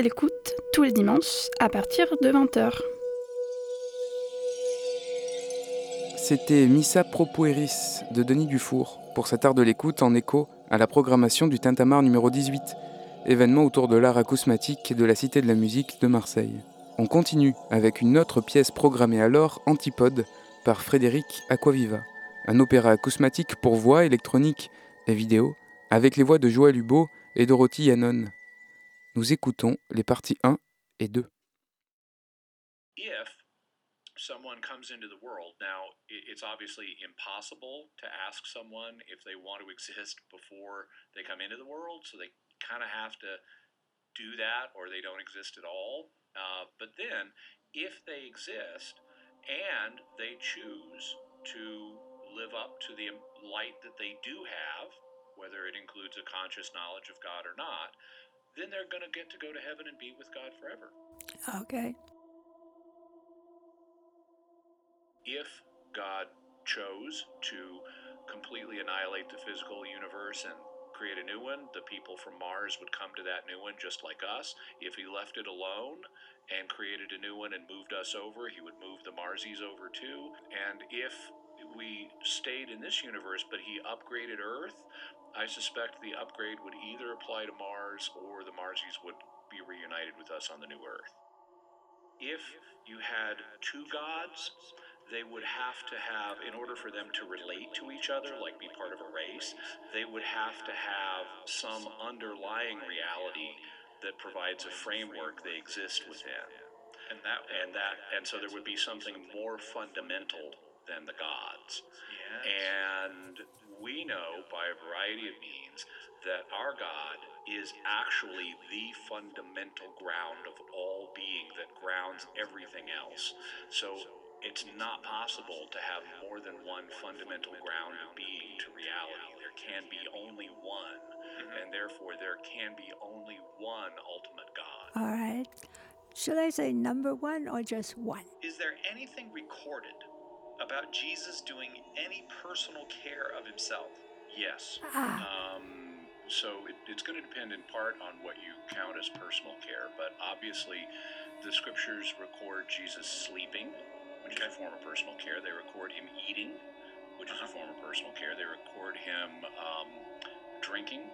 L'écoute, tous les dimanches, à partir de 20h. C'était Missa Propoeris de Denis Dufour pour cet art de l'écoute en écho à la programmation du Tintamarre numéro 18, événement autour de l'art acousmatique de la Cité de la musique de Marseille. On continue avec une autre pièce programmée alors, Antipode, par Frédéric Aquaviva, un opéra acousmatique pour voix électronique et vidéo, avec les voix de Joël Hubo et Dorothy Yannon. Nous écoutons les parties 1 et 2. if someone comes into the world now it's obviously impossible to ask someone if they want to exist before they come into the world so they kind of have to do that or they don't exist at all uh, but then if they exist and they choose to live up to the light that they do have whether it includes a conscious knowledge of god or not then they're going to get to go to heaven and be with god forever Okay. if God chose to completely annihilate the physical universe and create a new one, the people from Mars would come to that new one just like us. If he left it alone and created a new one and moved us over, he would move the Marsies over too. And if we stayed in this universe but he upgraded Earth, I suspect the upgrade would either apply to Mars or the Marsies would be reunited with us on the new Earth. If you had two gods, they would have to have, in order for them to relate to each other, like be part of a race, they would have to have some underlying reality that provides a framework they exist within. And that, and that, and so there would be something more fundamental than the gods. And we know by a variety of means that our God is actually the fundamental ground of all being that grounds everything else. So it's not possible to have more than one fundamental ground of being to reality. There can be only one, mm-hmm. and therefore there can be only one ultimate God. All right. Should I say number one or just one? Is there anything recorded about Jesus doing any personal care of himself? Yes. Ah. Um, so it, it's going to depend in part on what you count as personal care, but obviously the scriptures record Jesus sleeping, which is a form of personal care. They record him eating, which is a form of personal care. They record him um, drinking,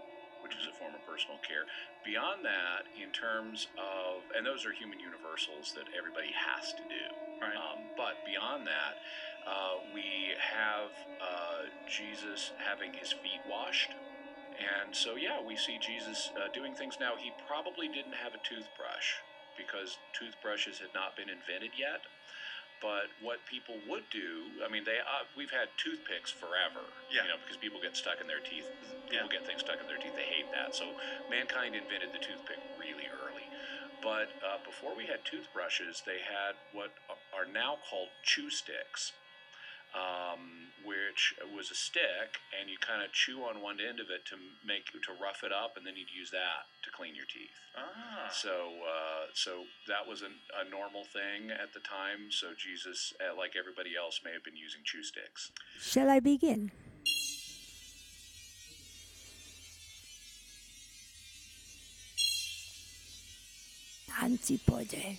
which is a form of personal care. Beyond that, in terms of, and those are human universals that everybody has to do. Um, but beyond that, uh, we have uh, Jesus having his feet washed. And so, yeah, we see Jesus uh, doing things now. He probably didn't have a toothbrush because toothbrushes had not been invented yet. But what people would do, I mean, they uh, we've had toothpicks forever, yeah. you know, because people get stuck in their teeth. People get things stuck in their teeth. They hate that. So mankind invented the toothpick really early. But uh, before we had toothbrushes, they had what are now called chew sticks, um, which was a stick, and you kind of chew on one end of it to make to rough it up, and then you'd use that to clean your teeth. Ah. So, uh, so that was an, a normal thing at the time. So Jesus, uh, like everybody else, may have been using chew sticks. Shall I begin? Antipode.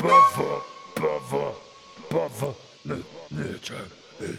brother, brother, brother, nature is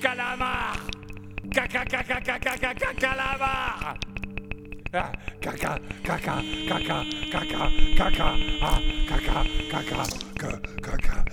Calamar Calamar caca caca caca caca caca caca caca caca caca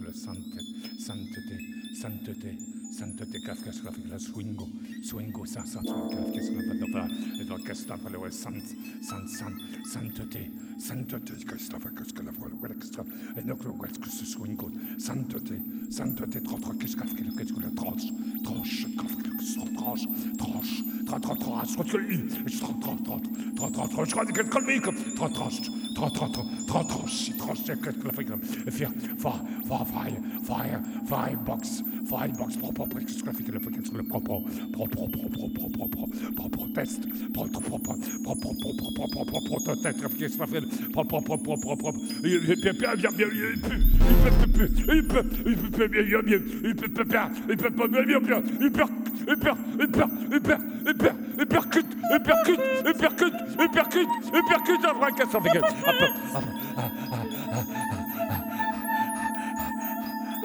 le santé, sainteté, sainteté kafkashrafikla swingo, swingo sansatwa kafkashrafikla edwa kastafalo sant, sant, sant, sainteté, sainteté kastafakashkalafwa kastaf, enoklo kaskus swingo, sainteté, sainteté trotra kashkafkila kashkula tranche, tranche kafkashra tranche, tranche, tra tra tra srotkuli, tra tra tra tra tra tra shradikkalmik, tra tranche, tra tra tra tra tranche, tranche kashkafkila, fire, fire, fire, fire, fire box sainteté, sainteté, qu'est-ce qu'on a avec le swingo, swingo, ça, ça, qu'est-ce qu'on a avec le qu'est-ce qu'on a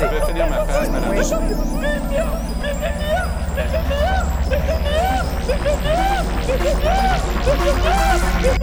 Je vais finir ma phrase, madame. ¡Ah! ¡Ah! ¡Ah!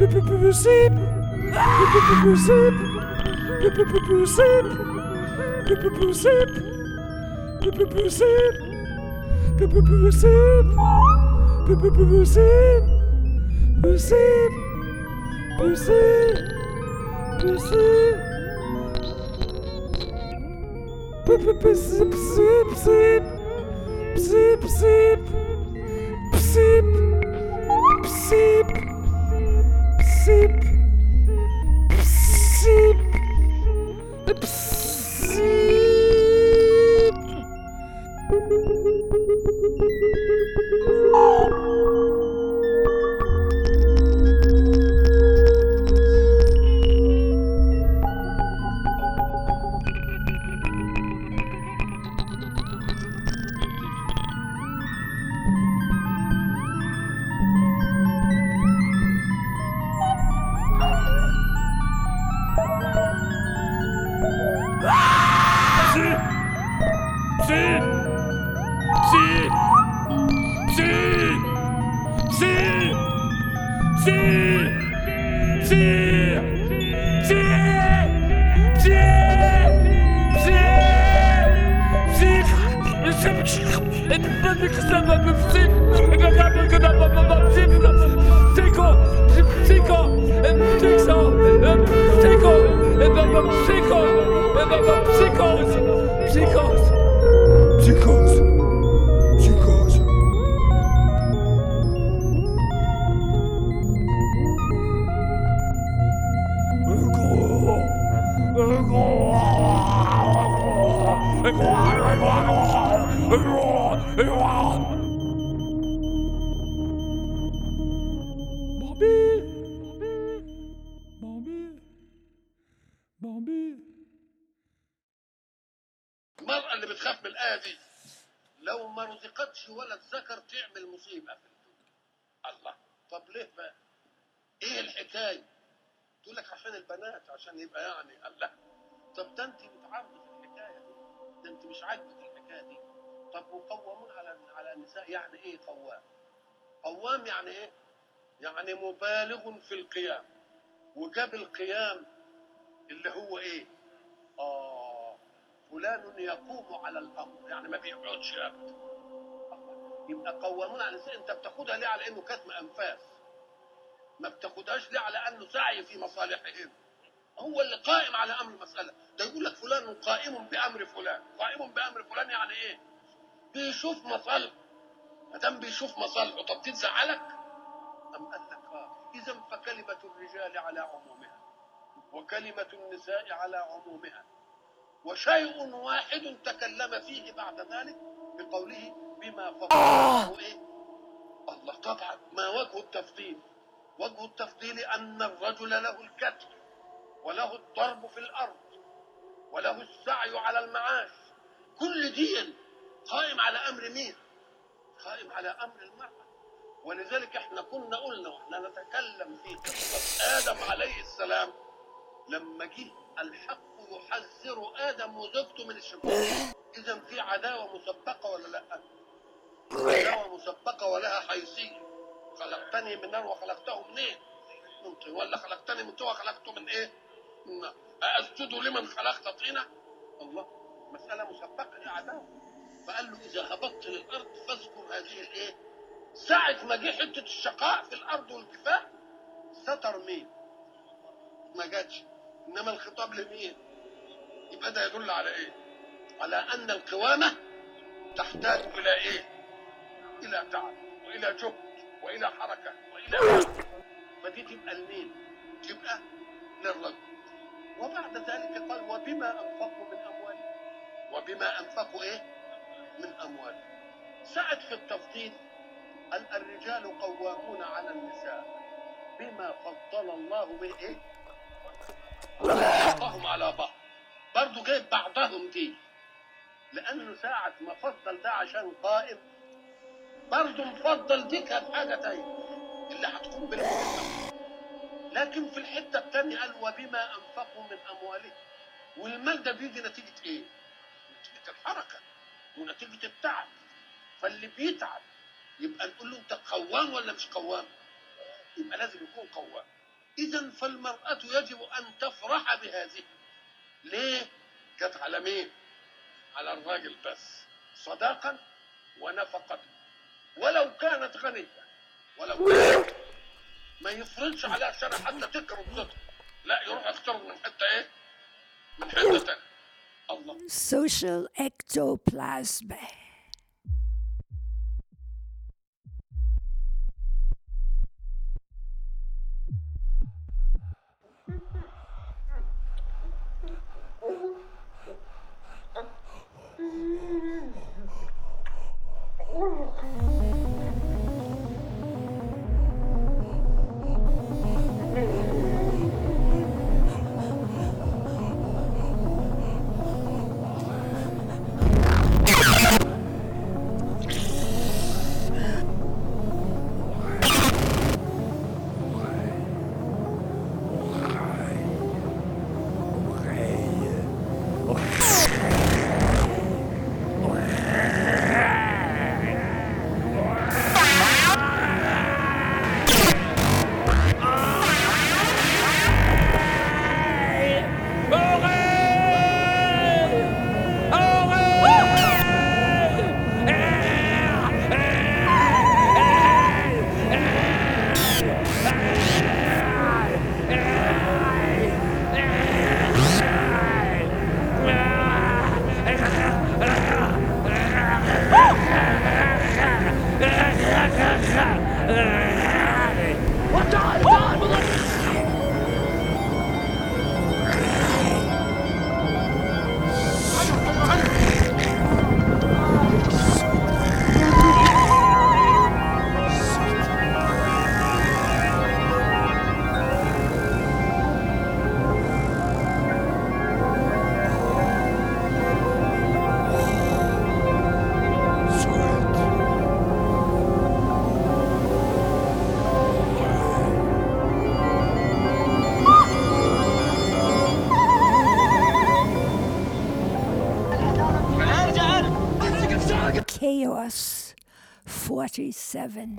Psip, psip, psip, psip, psip. see القيام اللي هو إيه؟ آه فلان يقوم على الامر يعني ما بيقعدش ابدا. يبقى قوامون على أنت بتاخدها ليه؟ على إنه كتم أنفاس. ما بتاخدهاش ليه؟ على أنه سعي في مصالحهم. هو اللي قائم على أمر المسألة. ده يقول لك فلان قائم بأمر فلان. قائم بأمر فلان يعني إيه؟ بيشوف مصالحه ما دام بيشوف مصالحه طب تزعلك أم قال لك آه اذا فكلمة الرجال على عمومها. وكلمة النساء على عمومها. وشيء واحد تكلم فيه بعد ذلك بقوله بما فضل الله إيه؟ الله طبعا. ما وجه التفضيل؟ وجه التفضيل أن الرجل له الكتف وله الضرب في الأرض وله السعي على المعاش. كل دين قائم على أمر مين؟ قائم على أمر المرأة. ولذلك إحنا كنا قلنا وإحنا نتكلم في قصة آدم عليه السلام لما جه الحق يحذر آدم وزوجته من الشيطان اذا في عداوة مسبقة ولا لأ؟ عداوة مسبقة ولها حيثية. خلقتني من نار وخلقته منين؟ من طين ولا خلقتني من طين وخلقته من إيه؟ من نار. أأسجد لمن خلقت طينة الله. مسألة مسبقة دي عداوة. فقال له إذا هبطت للأرض فاذكر هذه الإيه ساعة ما جه حتة الشقاء في الأرض والكفاح ستر مين؟ ما جاتش. إنما الخطاب لمين؟ يبقى ده يدل على إيه؟ على أن القوامة تحتاج إلى إيه؟ إلى تعب وإلى جهد وإلى حركة وإلى وقت. فدي تبقى لمين؟ تبقى للرجل وبعد ذلك قال وبما أنفقوا من أموالهم. وبما أنفقوا إيه؟ من أموالهم. سعد في التفضيل قال الرجال قوامون على النساء بما فضل الله به إيه؟ بعضهم على بعض. برضه جايب بعضهم دي لأنه ساعة ما فضل ده عشان قائم برضه مفضل دي كانت حاجة تانية. اللي هتقوم بالمهمة لكن في الحتة التانية قال وبما أنفقوا من أموالهم. والمال ده بيجي نتيجة إيه؟ نتيجة الحركة ونتيجة التعب. فاللي بيتعب يبقى نقول له أنت قوام ولا مش قوام؟ يبقى لازم يكون قوام. إذا فالمرأة يجب أن تفرح بهذه ليه؟ جت على مين؟ على الراجل بس صداقا ونفقة ولو كانت غنية ولو كانت ما يفرضش عليها الشرع حتى تكرم صدق لا يروح يختار من حتة إيه؟ من حتة تانية الله Social ectoplasm. seven.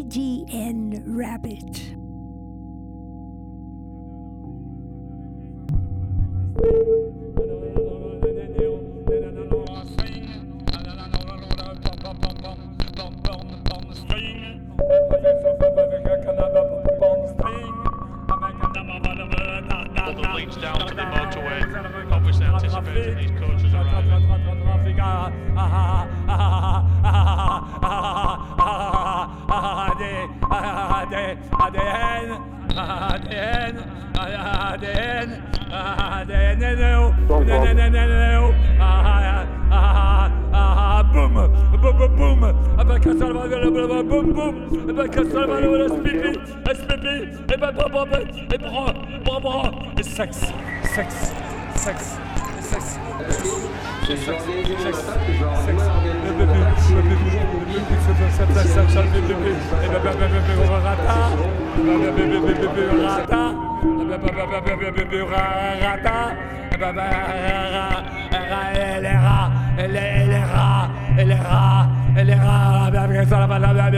IGN Rabbit.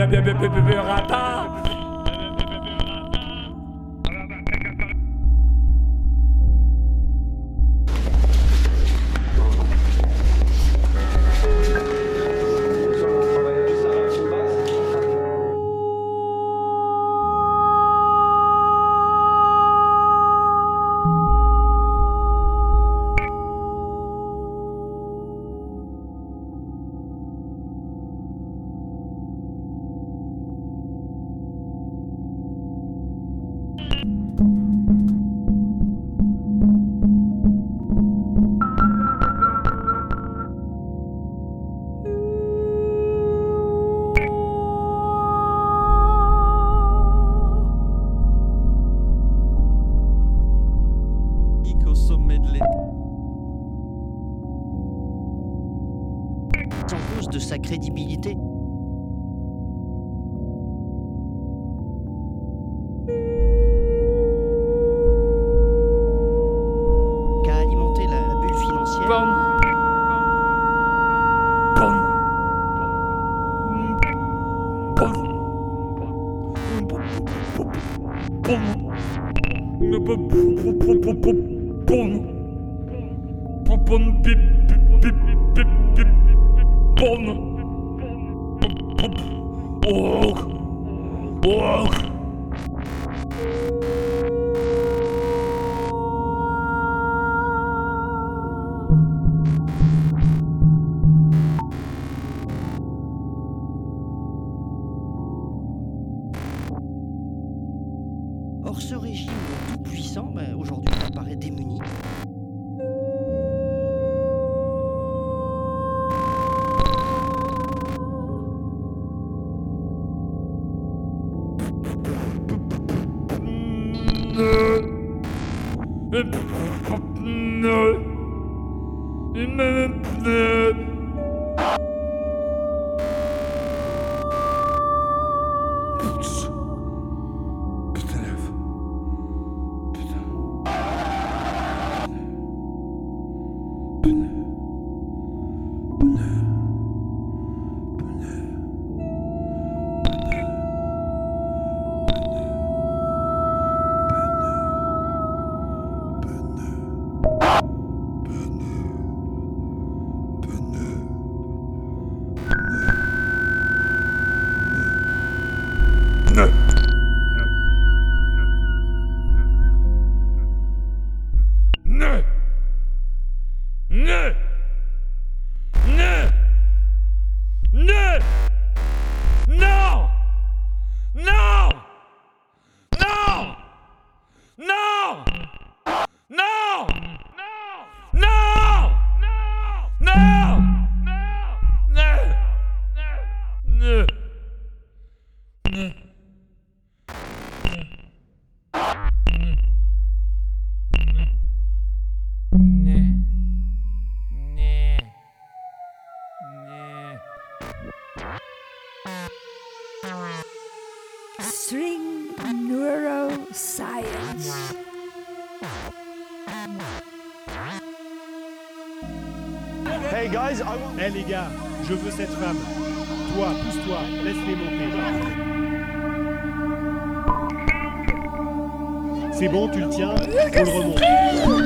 bien, bien, bien, bien, Eh hey, les gars, je veux cette femme. Toi, pousse-toi, laisse-les monter. C'est bon, tu le tiens, on le remonte.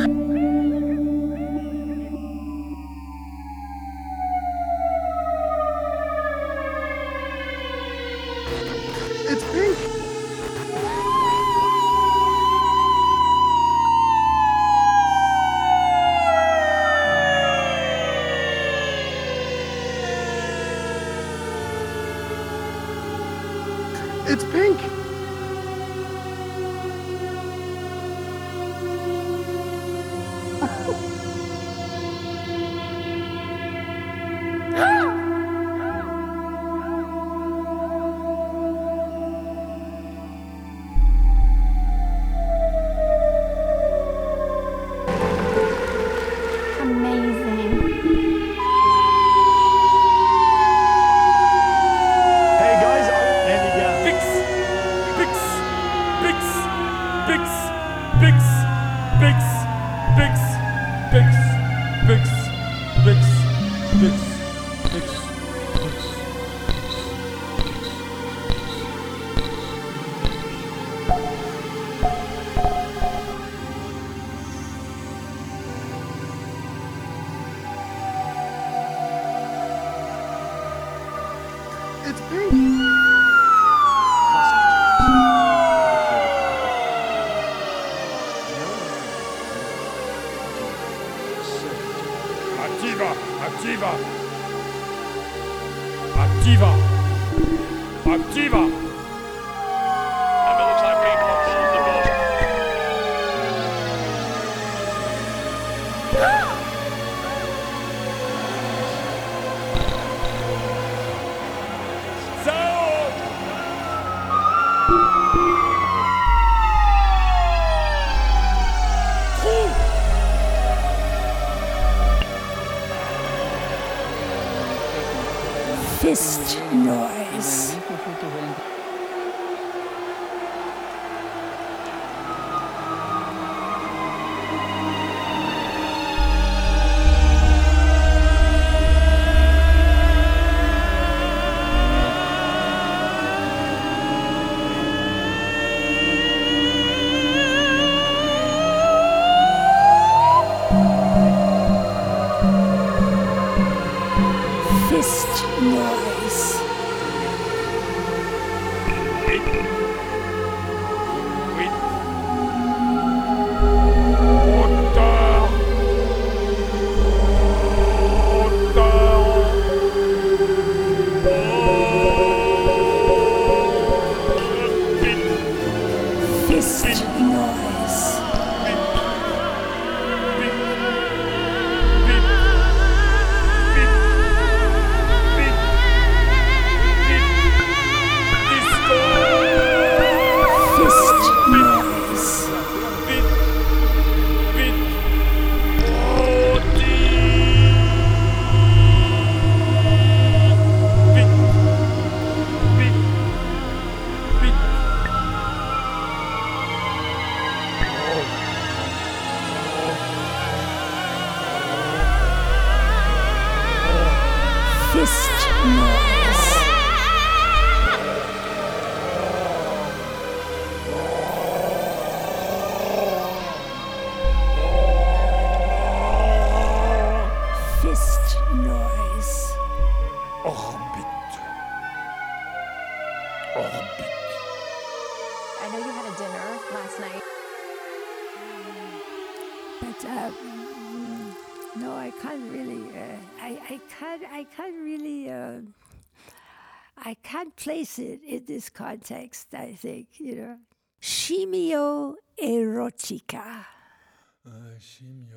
This context. I think you know, chimio erotica. Uh, chimio.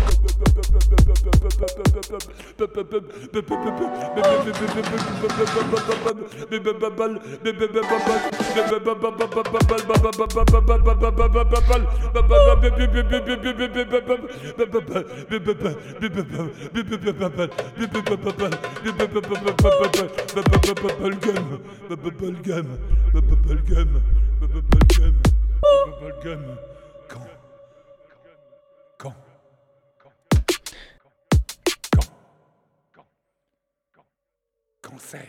Bubblegum, bubblegum, bubblegum, bubblegum. Cancer.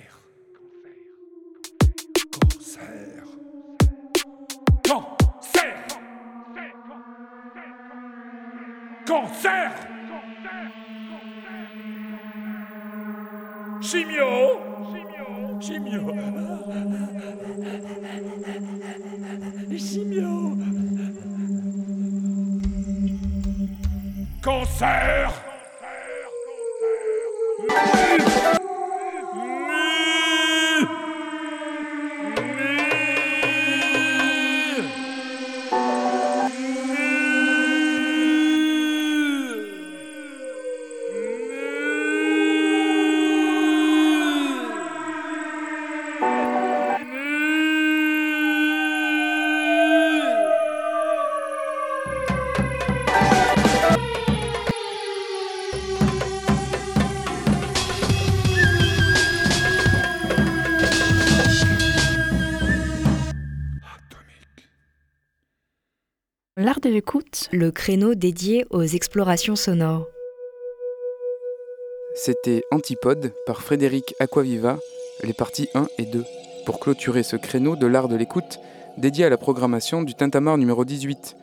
Cancer. Cancer. Cancer. Chimio. Chimio. Chimio. Cancer. L'art le créneau dédié aux explorations sonores. C'était Antipode par Frédéric Aquaviva, les parties 1 et 2, pour clôturer ce créneau de l'art de l'écoute dédié à la programmation du Tintamarre numéro 18,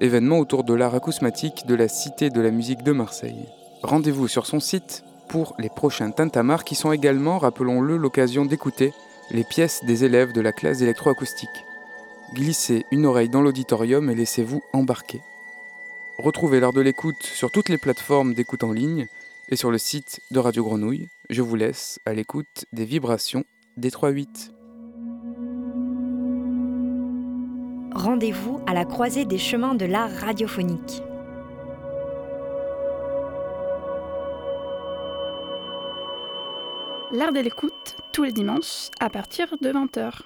événement autour de l'art acousmatique de la Cité de la musique de Marseille. Rendez-vous sur son site pour les prochains Tintamarres qui sont également, rappelons-le, l'occasion d'écouter les pièces des élèves de la classe d'électroacoustique. Glissez une oreille dans l'auditorium et laissez-vous embarquer. Retrouvez l'art de l'écoute sur toutes les plateformes d'écoute en ligne et sur le site de Radio Grenouille. Je vous laisse à l'écoute des vibrations des 3-8. Rendez-vous à la croisée des chemins de l'art radiophonique. L'art de l'écoute, tous les dimanches, à partir de 20h.